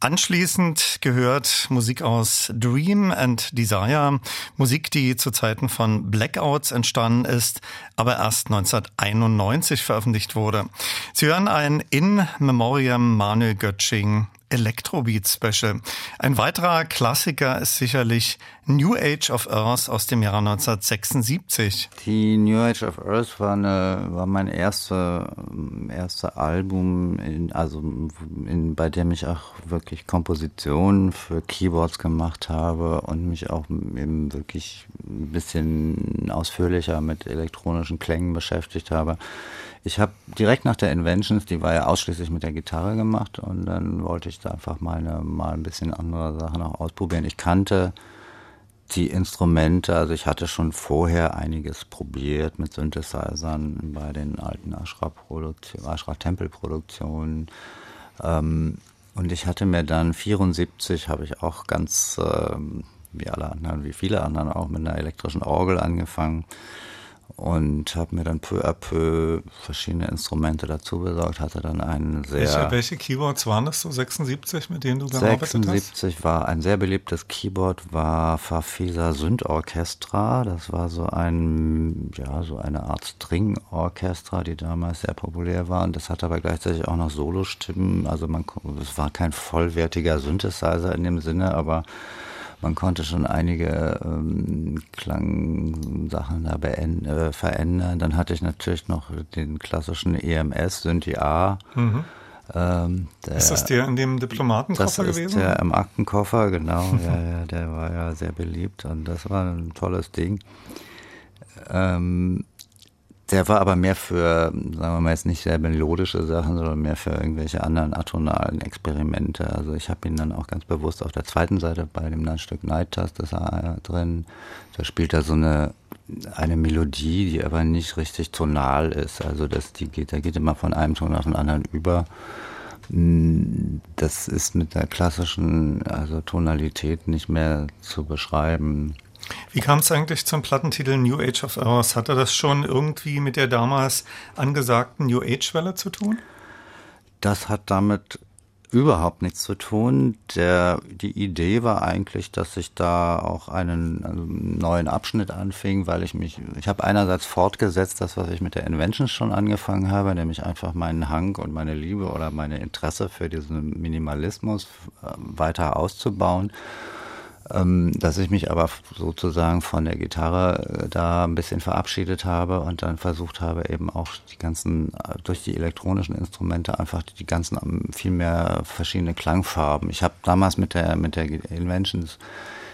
Anschließend gehört Musik aus Dream and Desire, Musik, die zu Zeiten von Blackouts entstanden ist, aber erst 1991 veröffentlicht wurde. Sie hören ein In Memoriam Manuel Götsching Electrobeat Special. Ein weiterer Klassiker ist sicherlich New Age of Earth aus dem Jahre 1976. Die New Age of Earth war, eine, war mein erster, erster Album, in, also in, bei dem ich auch wirklich Kompositionen für Keyboards gemacht habe und mich auch eben wirklich ein bisschen ausführlicher mit elektronischen Klängen beschäftigt habe. Ich habe direkt nach der Inventions, die war ja ausschließlich mit der Gitarre gemacht und dann wollte ich da einfach mal, eine, mal ein bisschen andere Sachen auch ausprobieren. Ich kannte die Instrumente, also ich hatte schon vorher einiges probiert mit Synthesizern bei den alten Ashra-Tempel-Produktionen. Ähm, und ich hatte mir dann 74 habe ich auch ganz äh, wie alle anderen, wie viele anderen auch mit einer elektrischen Orgel angefangen und habe mir dann peu à peu verschiedene Instrumente dazu besorgt, hatte dann einen sehr... Welche, welche Keyboards waren das so, 76, mit denen du gearbeitet 76 hast? 76 war ein sehr beliebtes Keyboard, war Farfisa Orchestra. Das war so ein, ja, so eine Art String-Orchestra, die damals sehr populär war und das hatte aber gleichzeitig auch noch Solostimmen, also man, es war kein vollwertiger Synthesizer in dem Sinne, aber man konnte schon einige ähm, Klangsachen da äh, verändern. Dann hatte ich natürlich noch den klassischen EMS, Synthi A. Mhm. Ähm, der, ist das der in dem Diplomatenkoffer gewesen? Das ist der im Aktenkoffer, genau. ja, ja, der war ja sehr beliebt und das war ein tolles Ding. Ähm, der war aber mehr für, sagen wir mal jetzt nicht sehr melodische Sachen, sondern mehr für irgendwelche anderen atonalen Experimente. Also ich habe ihn dann auch ganz bewusst auf der zweiten Seite bei dem Stück Night Tast ist er drin. Da spielt er so eine eine Melodie, die aber nicht richtig tonal ist. Also das, die geht, da geht immer von einem Ton auf den anderen über. Das ist mit der klassischen also Tonalität nicht mehr zu beschreiben. Wie kam es eigentlich zum Plattentitel New Age of Hours? Hatte das schon irgendwie mit der damals angesagten New Age-Welle zu tun? Das hat damit überhaupt nichts zu tun. Der, die Idee war eigentlich, dass ich da auch einen, einen neuen Abschnitt anfing, weil ich mich, ich habe einerseits fortgesetzt, das, was ich mit der Inventions schon angefangen habe, nämlich einfach meinen Hang und meine Liebe oder meine Interesse für diesen Minimalismus äh, weiter auszubauen ähm, dass ich mich aber sozusagen von der Gitarre äh, da ein bisschen verabschiedet habe und dann versucht habe, eben auch die ganzen, äh, durch die elektronischen Instrumente einfach die ganzen ähm, viel mehr verschiedene Klangfarben. Ich habe damals mit der, mit der Inventions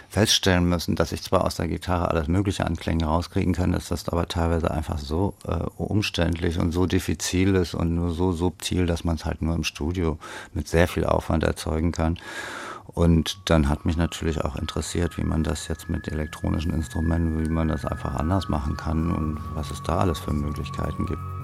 feststellen müssen, dass ich zwar aus der Gitarre alles Mögliche an Klängen rauskriegen kann, dass das aber teilweise einfach so äh, umständlich und so diffizil ist und nur so subtil, dass man es halt nur im Studio mit sehr viel Aufwand erzeugen kann. Und dann hat mich natürlich auch interessiert, wie man das jetzt mit elektronischen Instrumenten, wie man das einfach anders machen kann und was es da alles für Möglichkeiten gibt.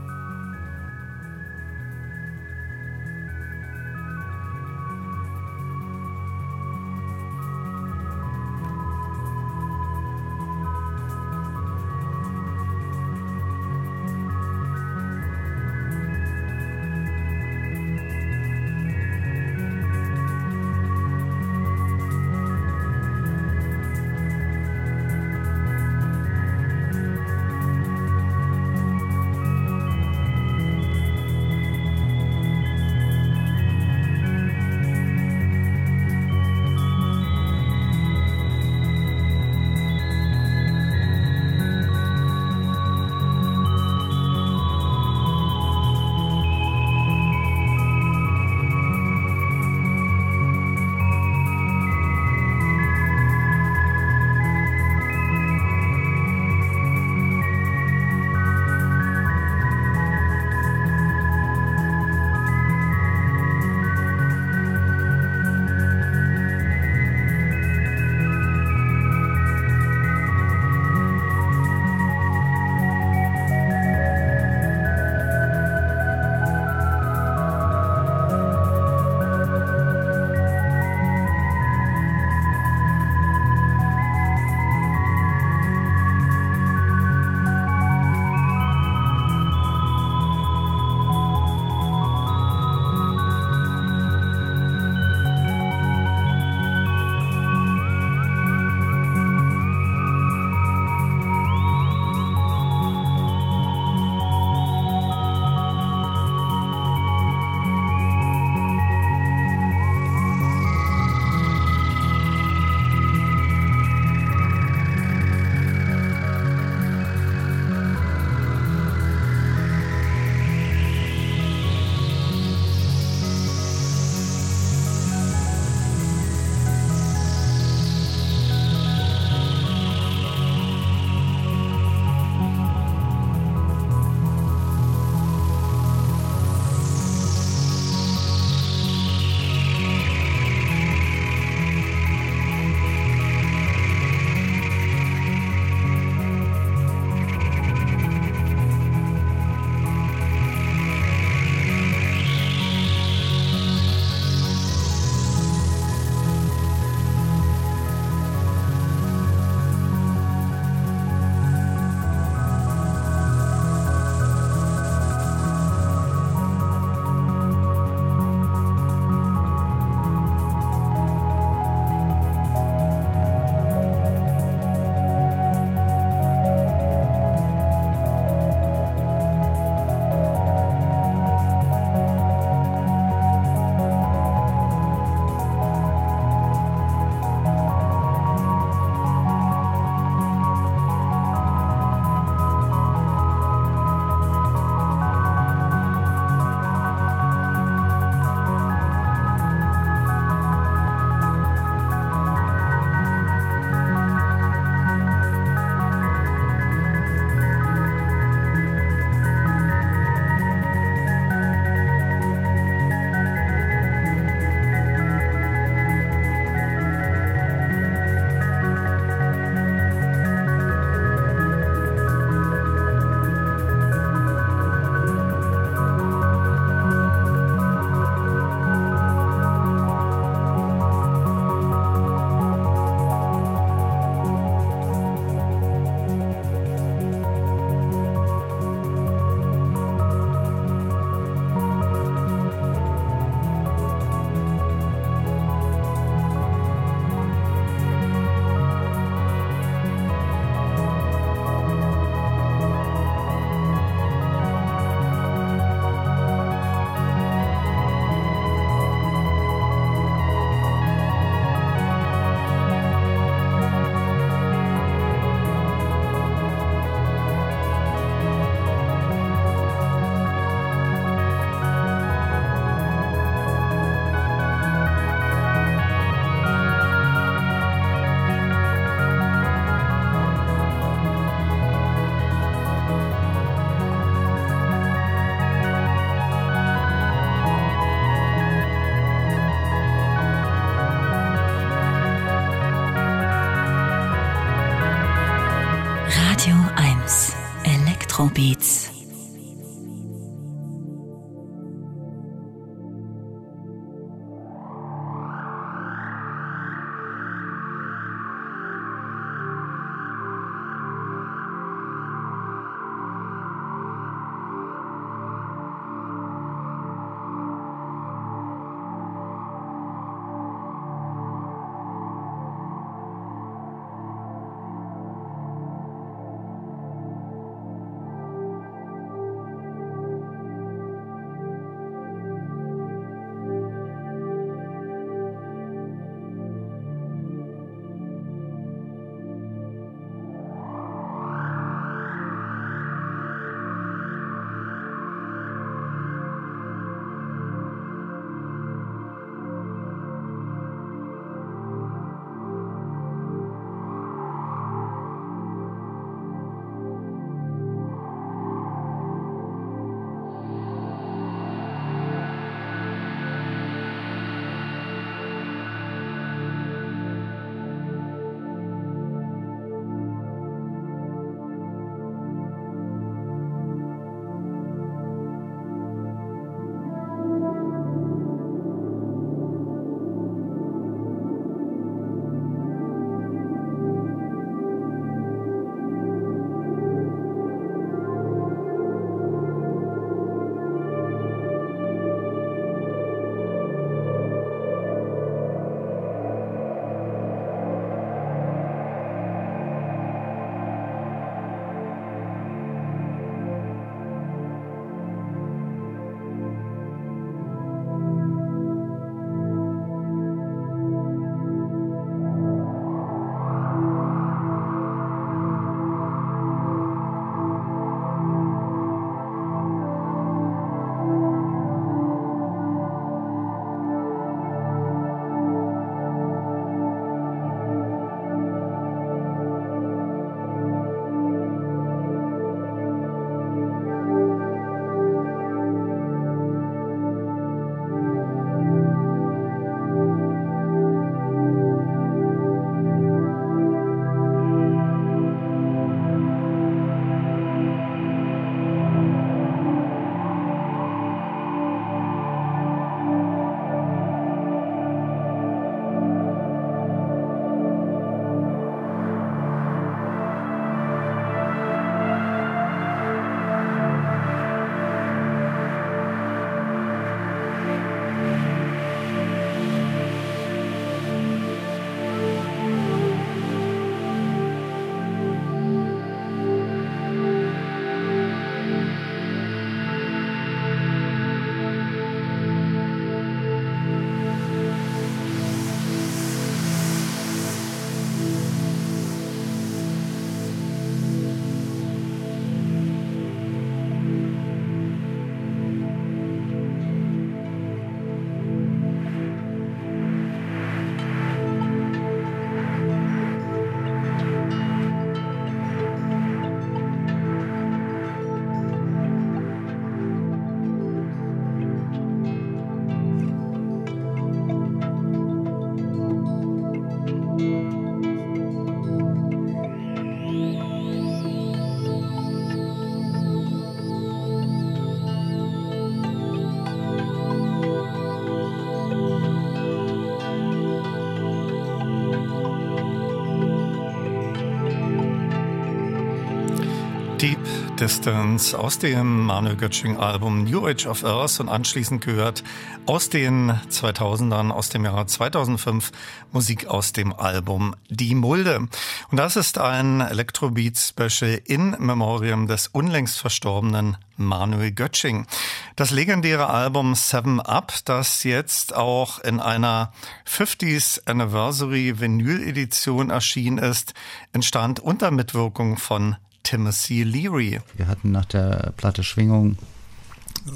Distance aus dem Manuel Götsching Album New Age of Earth und anschließend gehört aus den 2000ern, aus dem Jahr 2005 Musik aus dem Album Die Mulde. Und das ist ein Electrobeat Special in Memoriam des unlängst verstorbenen Manuel Götsching. Das legendäre Album Seven Up, das jetzt auch in einer 50th Anniversary Vinyl Edition erschienen ist, entstand unter Mitwirkung von Timothy Leary. Wir hatten nach der Platte Schwingung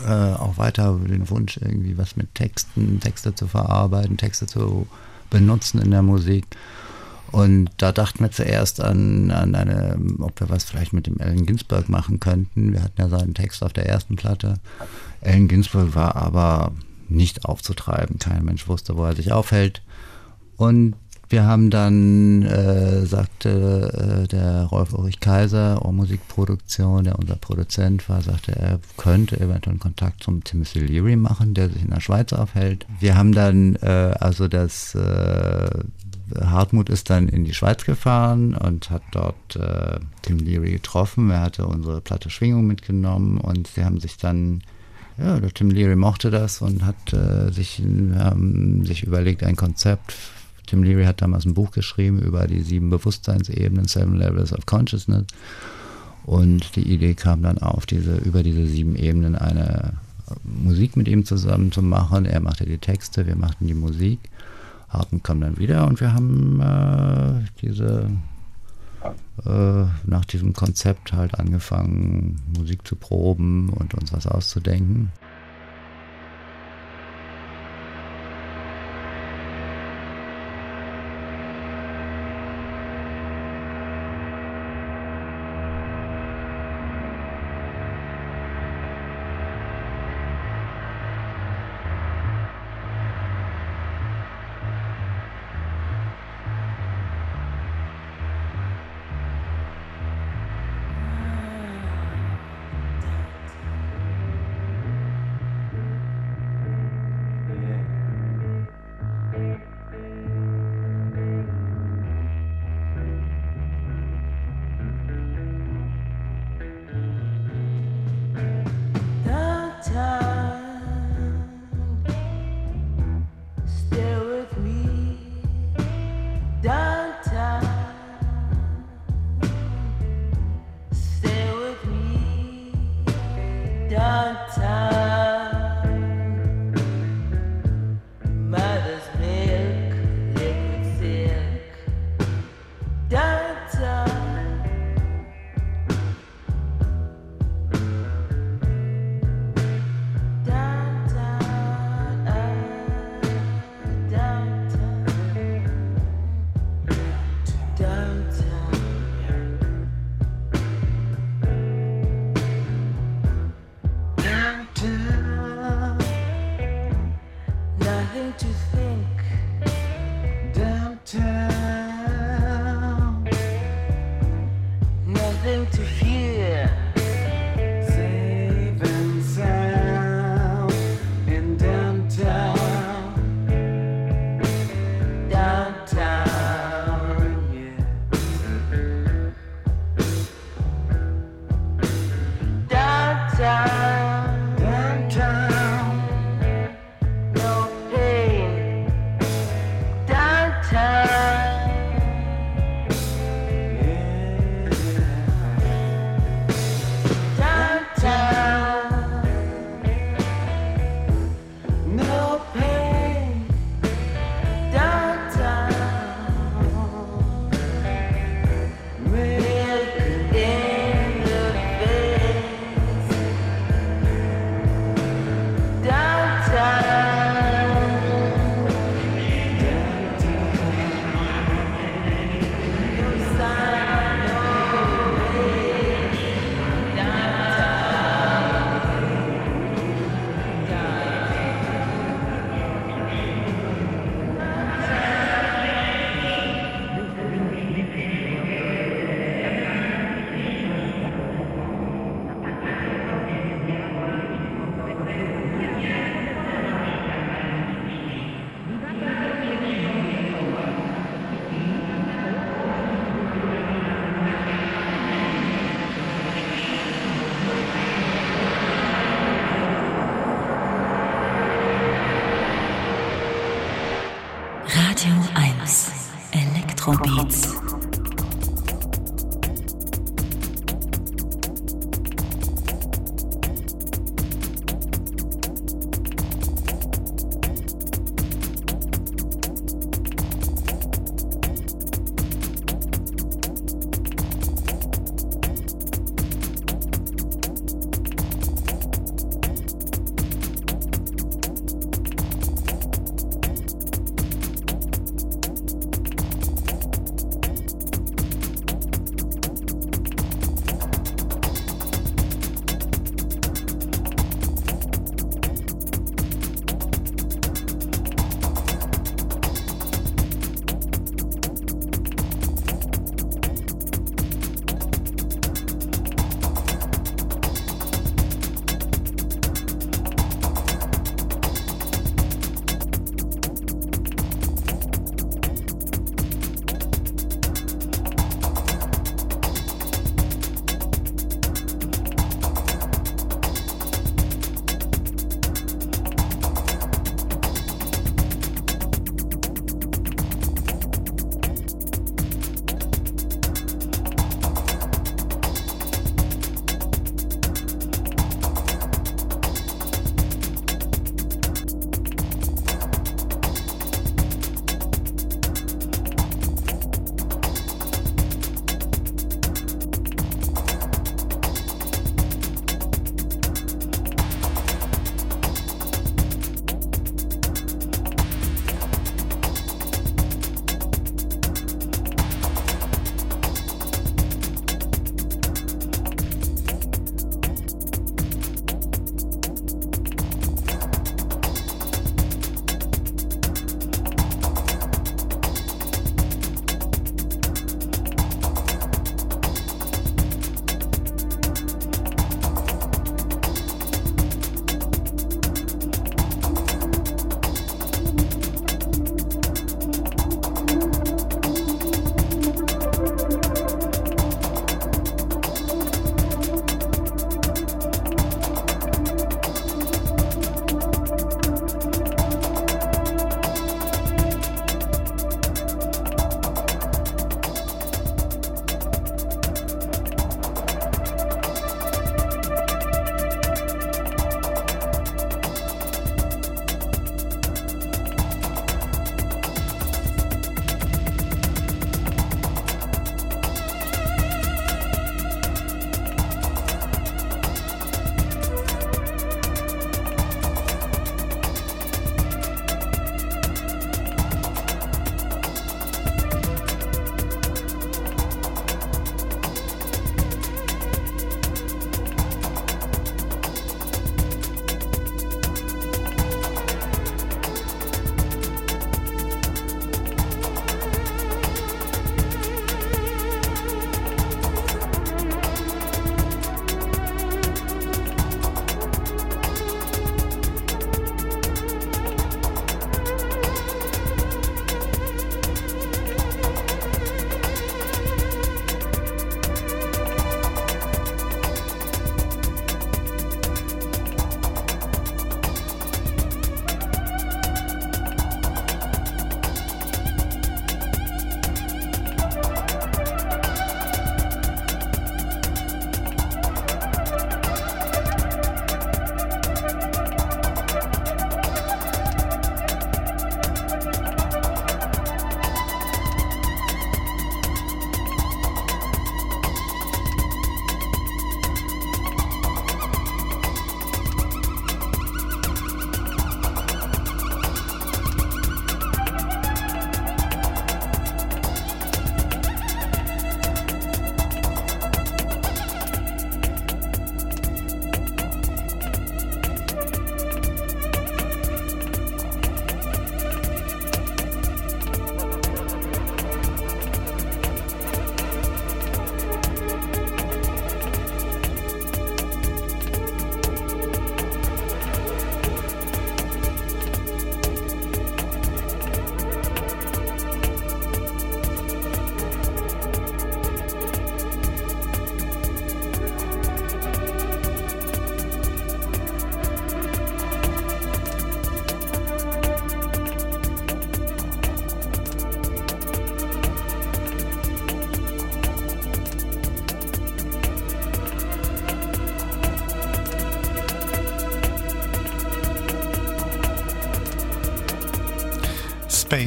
äh, auch weiter den Wunsch, irgendwie was mit Texten, Texte zu verarbeiten, Texte zu benutzen in der Musik. Und da dachten wir zuerst an, an eine, ob wir was vielleicht mit dem Allen Ginsberg machen könnten. Wir hatten ja seinen Text auf der ersten Platte. Allen Ginsberg war aber nicht aufzutreiben. Kein Mensch wusste, wo er sich aufhält. Und Wir haben dann, äh, sagte äh, der Rolf Ulrich Kaiser, Musikproduktion, der unser Produzent war, sagte, er könnte eventuell einen Kontakt zum Timothy Leary machen, der sich in der Schweiz aufhält. Wir haben dann äh, also das äh, Hartmut ist dann in die Schweiz gefahren und hat dort äh, Tim Leary getroffen. Er hatte unsere Platte Schwingung mitgenommen und sie haben sich dann, ja, der Tim Leary mochte das und hat äh, sich, haben sich überlegt, ein Konzept Tim Leary hat damals ein Buch geschrieben über die sieben Bewusstseinsebenen, Seven Levels of Consciousness. Und die Idee kam dann auf, diese, über diese sieben Ebenen eine Musik mit ihm zusammen zu machen. Er machte die Texte, wir machten die Musik. Harten kam dann wieder und wir haben äh, diese äh, nach diesem Konzept halt angefangen, Musik zu proben und uns was auszudenken.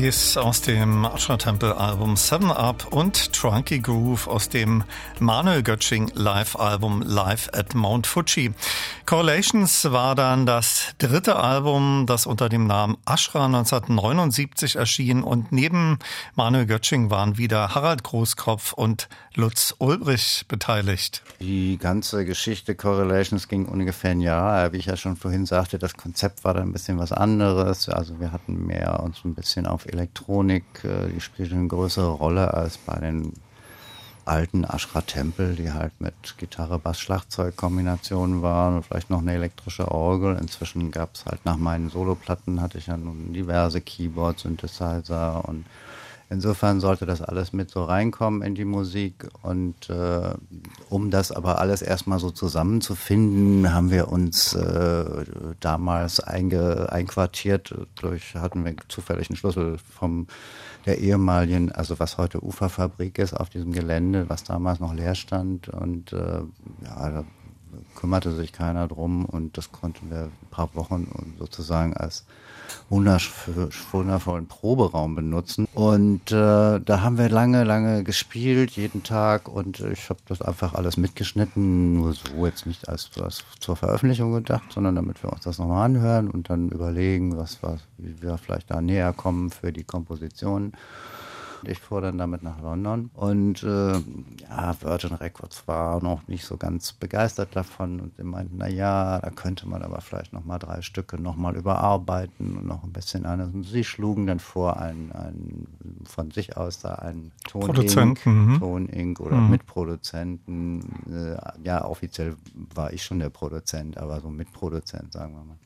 Face aus dem Ashra Temple Album Seven Up und Trunky Groove aus dem Manuel Götsching Live Album Live at Mount Fuji. Correlations war dann das dritte Album, das unter dem Namen Ashra 1979 erschien und neben Manuel Götsching waren wieder Harald Großkopf und Lutz Ulbrich beteiligt. Die ganze Geschichte Correlations ging ungefähr ein Jahr. Wie ich ja schon vorhin sagte, das Konzept war da ein bisschen was anderes. Also wir hatten mehr uns ein bisschen auf Elektronik, äh, die spielte eine größere Rolle als bei den alten Ashra-Tempel, die halt mit Gitarre, Bass, Schlagzeug-Kombinationen waren und vielleicht noch eine elektrische Orgel. Inzwischen gab es halt nach meinen Soloplatten hatte ich ja nun diverse Keyboards, Synthesizer und Insofern sollte das alles mit so reinkommen in die Musik. Und äh, um das aber alles erstmal so zusammenzufinden, haben wir uns äh, damals einge, einquartiert. Durch hatten wir zufällig einen Schlüssel vom der ehemaligen, also was heute Uferfabrik ist, auf diesem Gelände, was damals noch leer stand. Und äh, ja, da kümmerte sich keiner drum und das konnten wir ein paar Wochen sozusagen als wundervollen Proberaum benutzen. Und äh, da haben wir lange, lange gespielt, jeden Tag. Und ich habe das einfach alles mitgeschnitten, nur so jetzt nicht als, als zur Veröffentlichung gedacht, sondern damit wir uns das nochmal anhören und dann überlegen, was, was, wie wir vielleicht da näher kommen für die Komposition. Ich fuhr dann damit nach London und äh, ja, Virgin Records war noch nicht so ganz begeistert davon und sie meinten, na ja, da könnte man aber vielleicht noch mal drei Stücke noch mal überarbeiten und noch ein bisschen anders. Und sie schlugen dann vor, einen, einen von sich aus da einen Ton Produzenten, Ton Inc. oder mhm. Mitproduzenten. Äh, ja, offiziell war ich schon der Produzent, aber so Mitproduzent, sagen wir mal.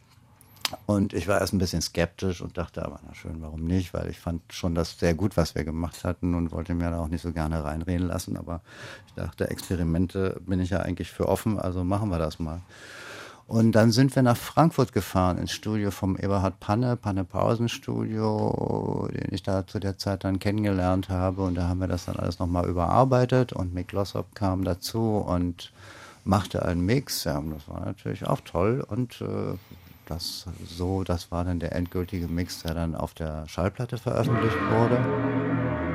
Und ich war erst ein bisschen skeptisch und dachte, aber na schön, warum nicht? Weil ich fand schon das sehr gut, was wir gemacht hatten und wollte mir da auch nicht so gerne reinreden lassen. Aber ich dachte, Experimente bin ich ja eigentlich für offen, also machen wir das mal. Und dann sind wir nach Frankfurt gefahren, ins Studio vom Eberhard Panne, Panne Pausen Studio, den ich da zu der Zeit dann kennengelernt habe. Und da haben wir das dann alles nochmal überarbeitet und Mick Lossop kam dazu und machte einen Mix. Ja, das war natürlich auch toll und äh, das so, das war dann der endgültige Mix, der dann auf der Schallplatte veröffentlicht wurde.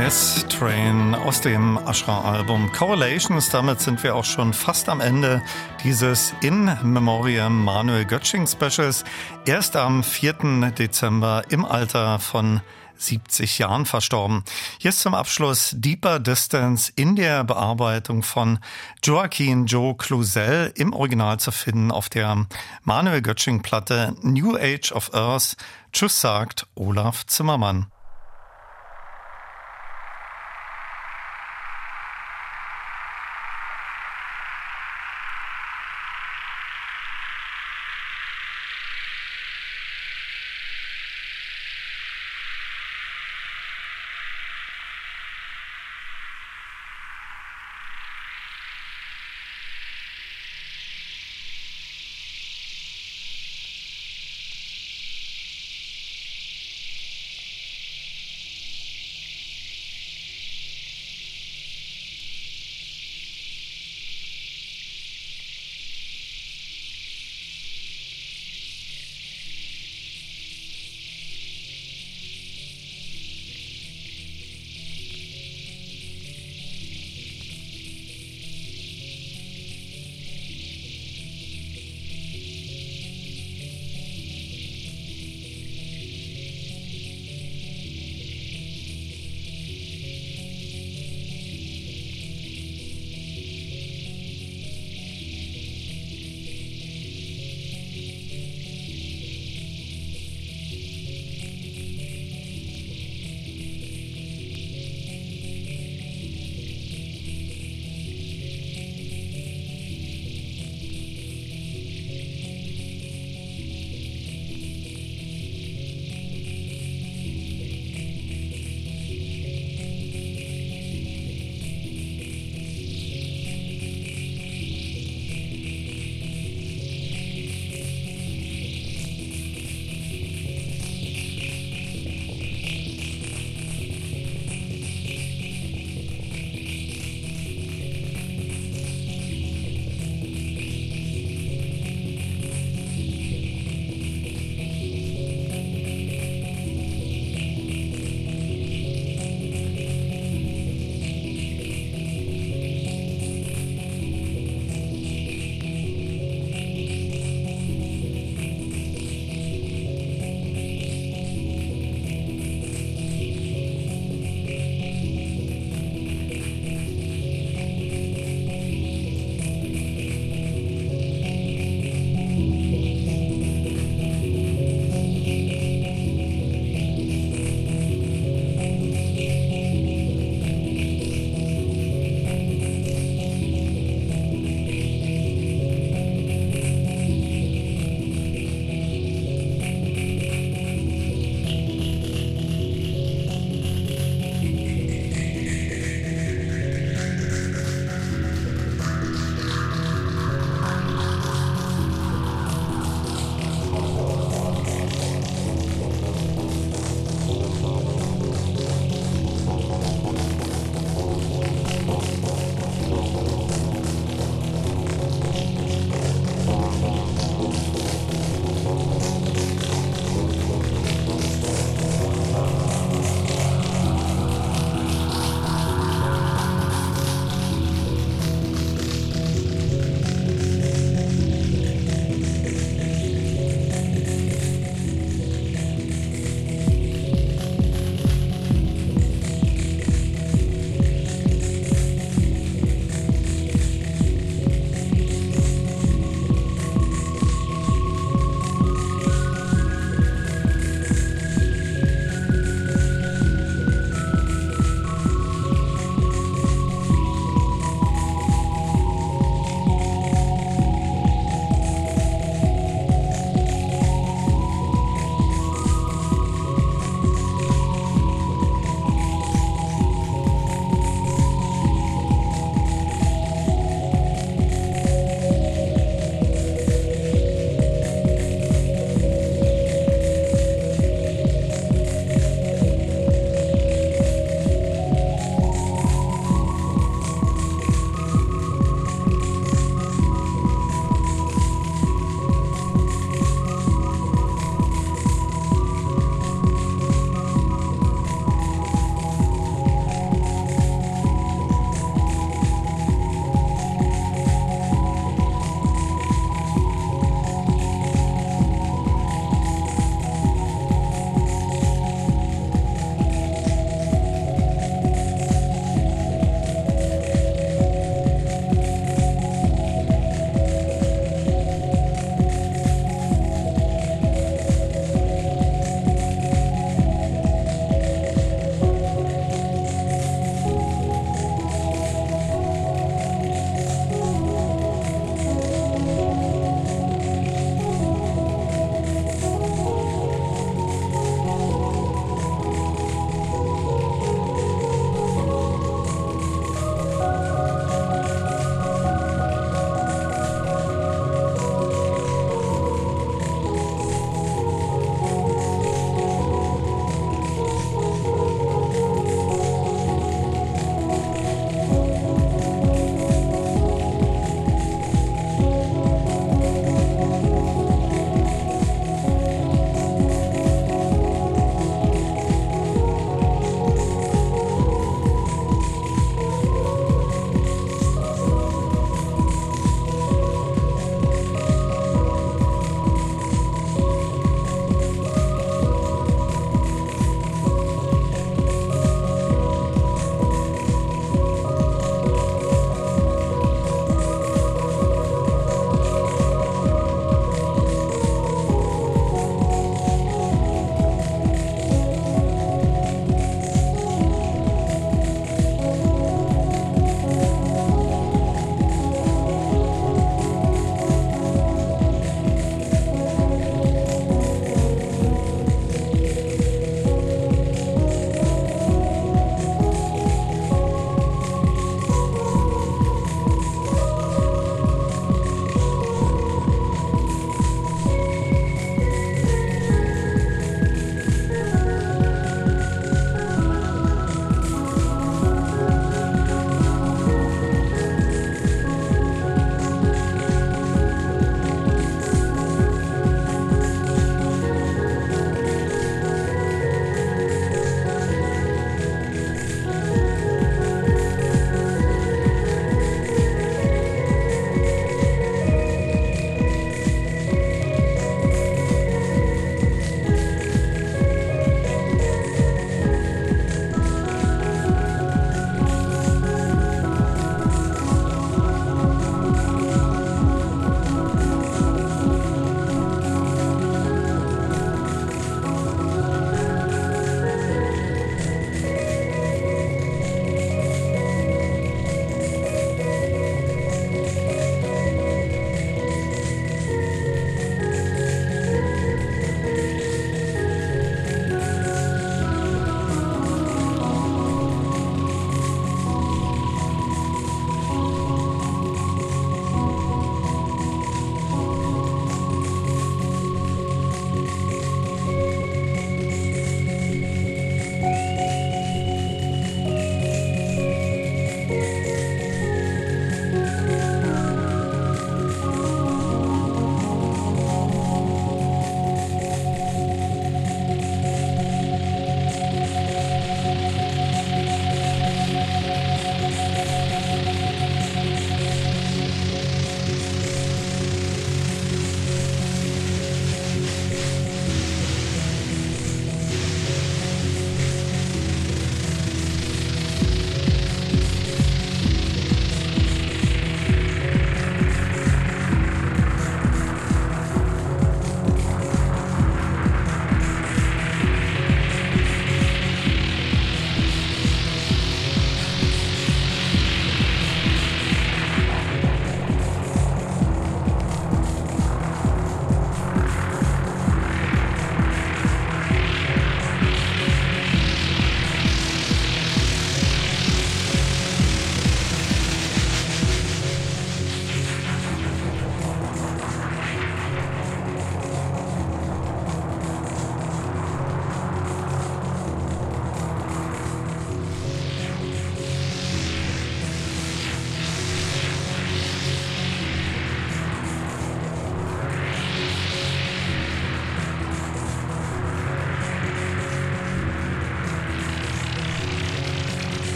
Jazz Train aus dem Ashra-Album Correlations. Damit sind wir auch schon fast am Ende dieses In Memoriam Manuel Götsching Specials. Erst am 4. Dezember im Alter von 70 Jahren verstorben. Jetzt zum Abschluss Deeper Distance in der Bearbeitung von Joaquin Joe Cluzel im Original zu finden auf der Manuel Götsching Platte New Age of Earth. Tschüss sagt Olaf Zimmermann.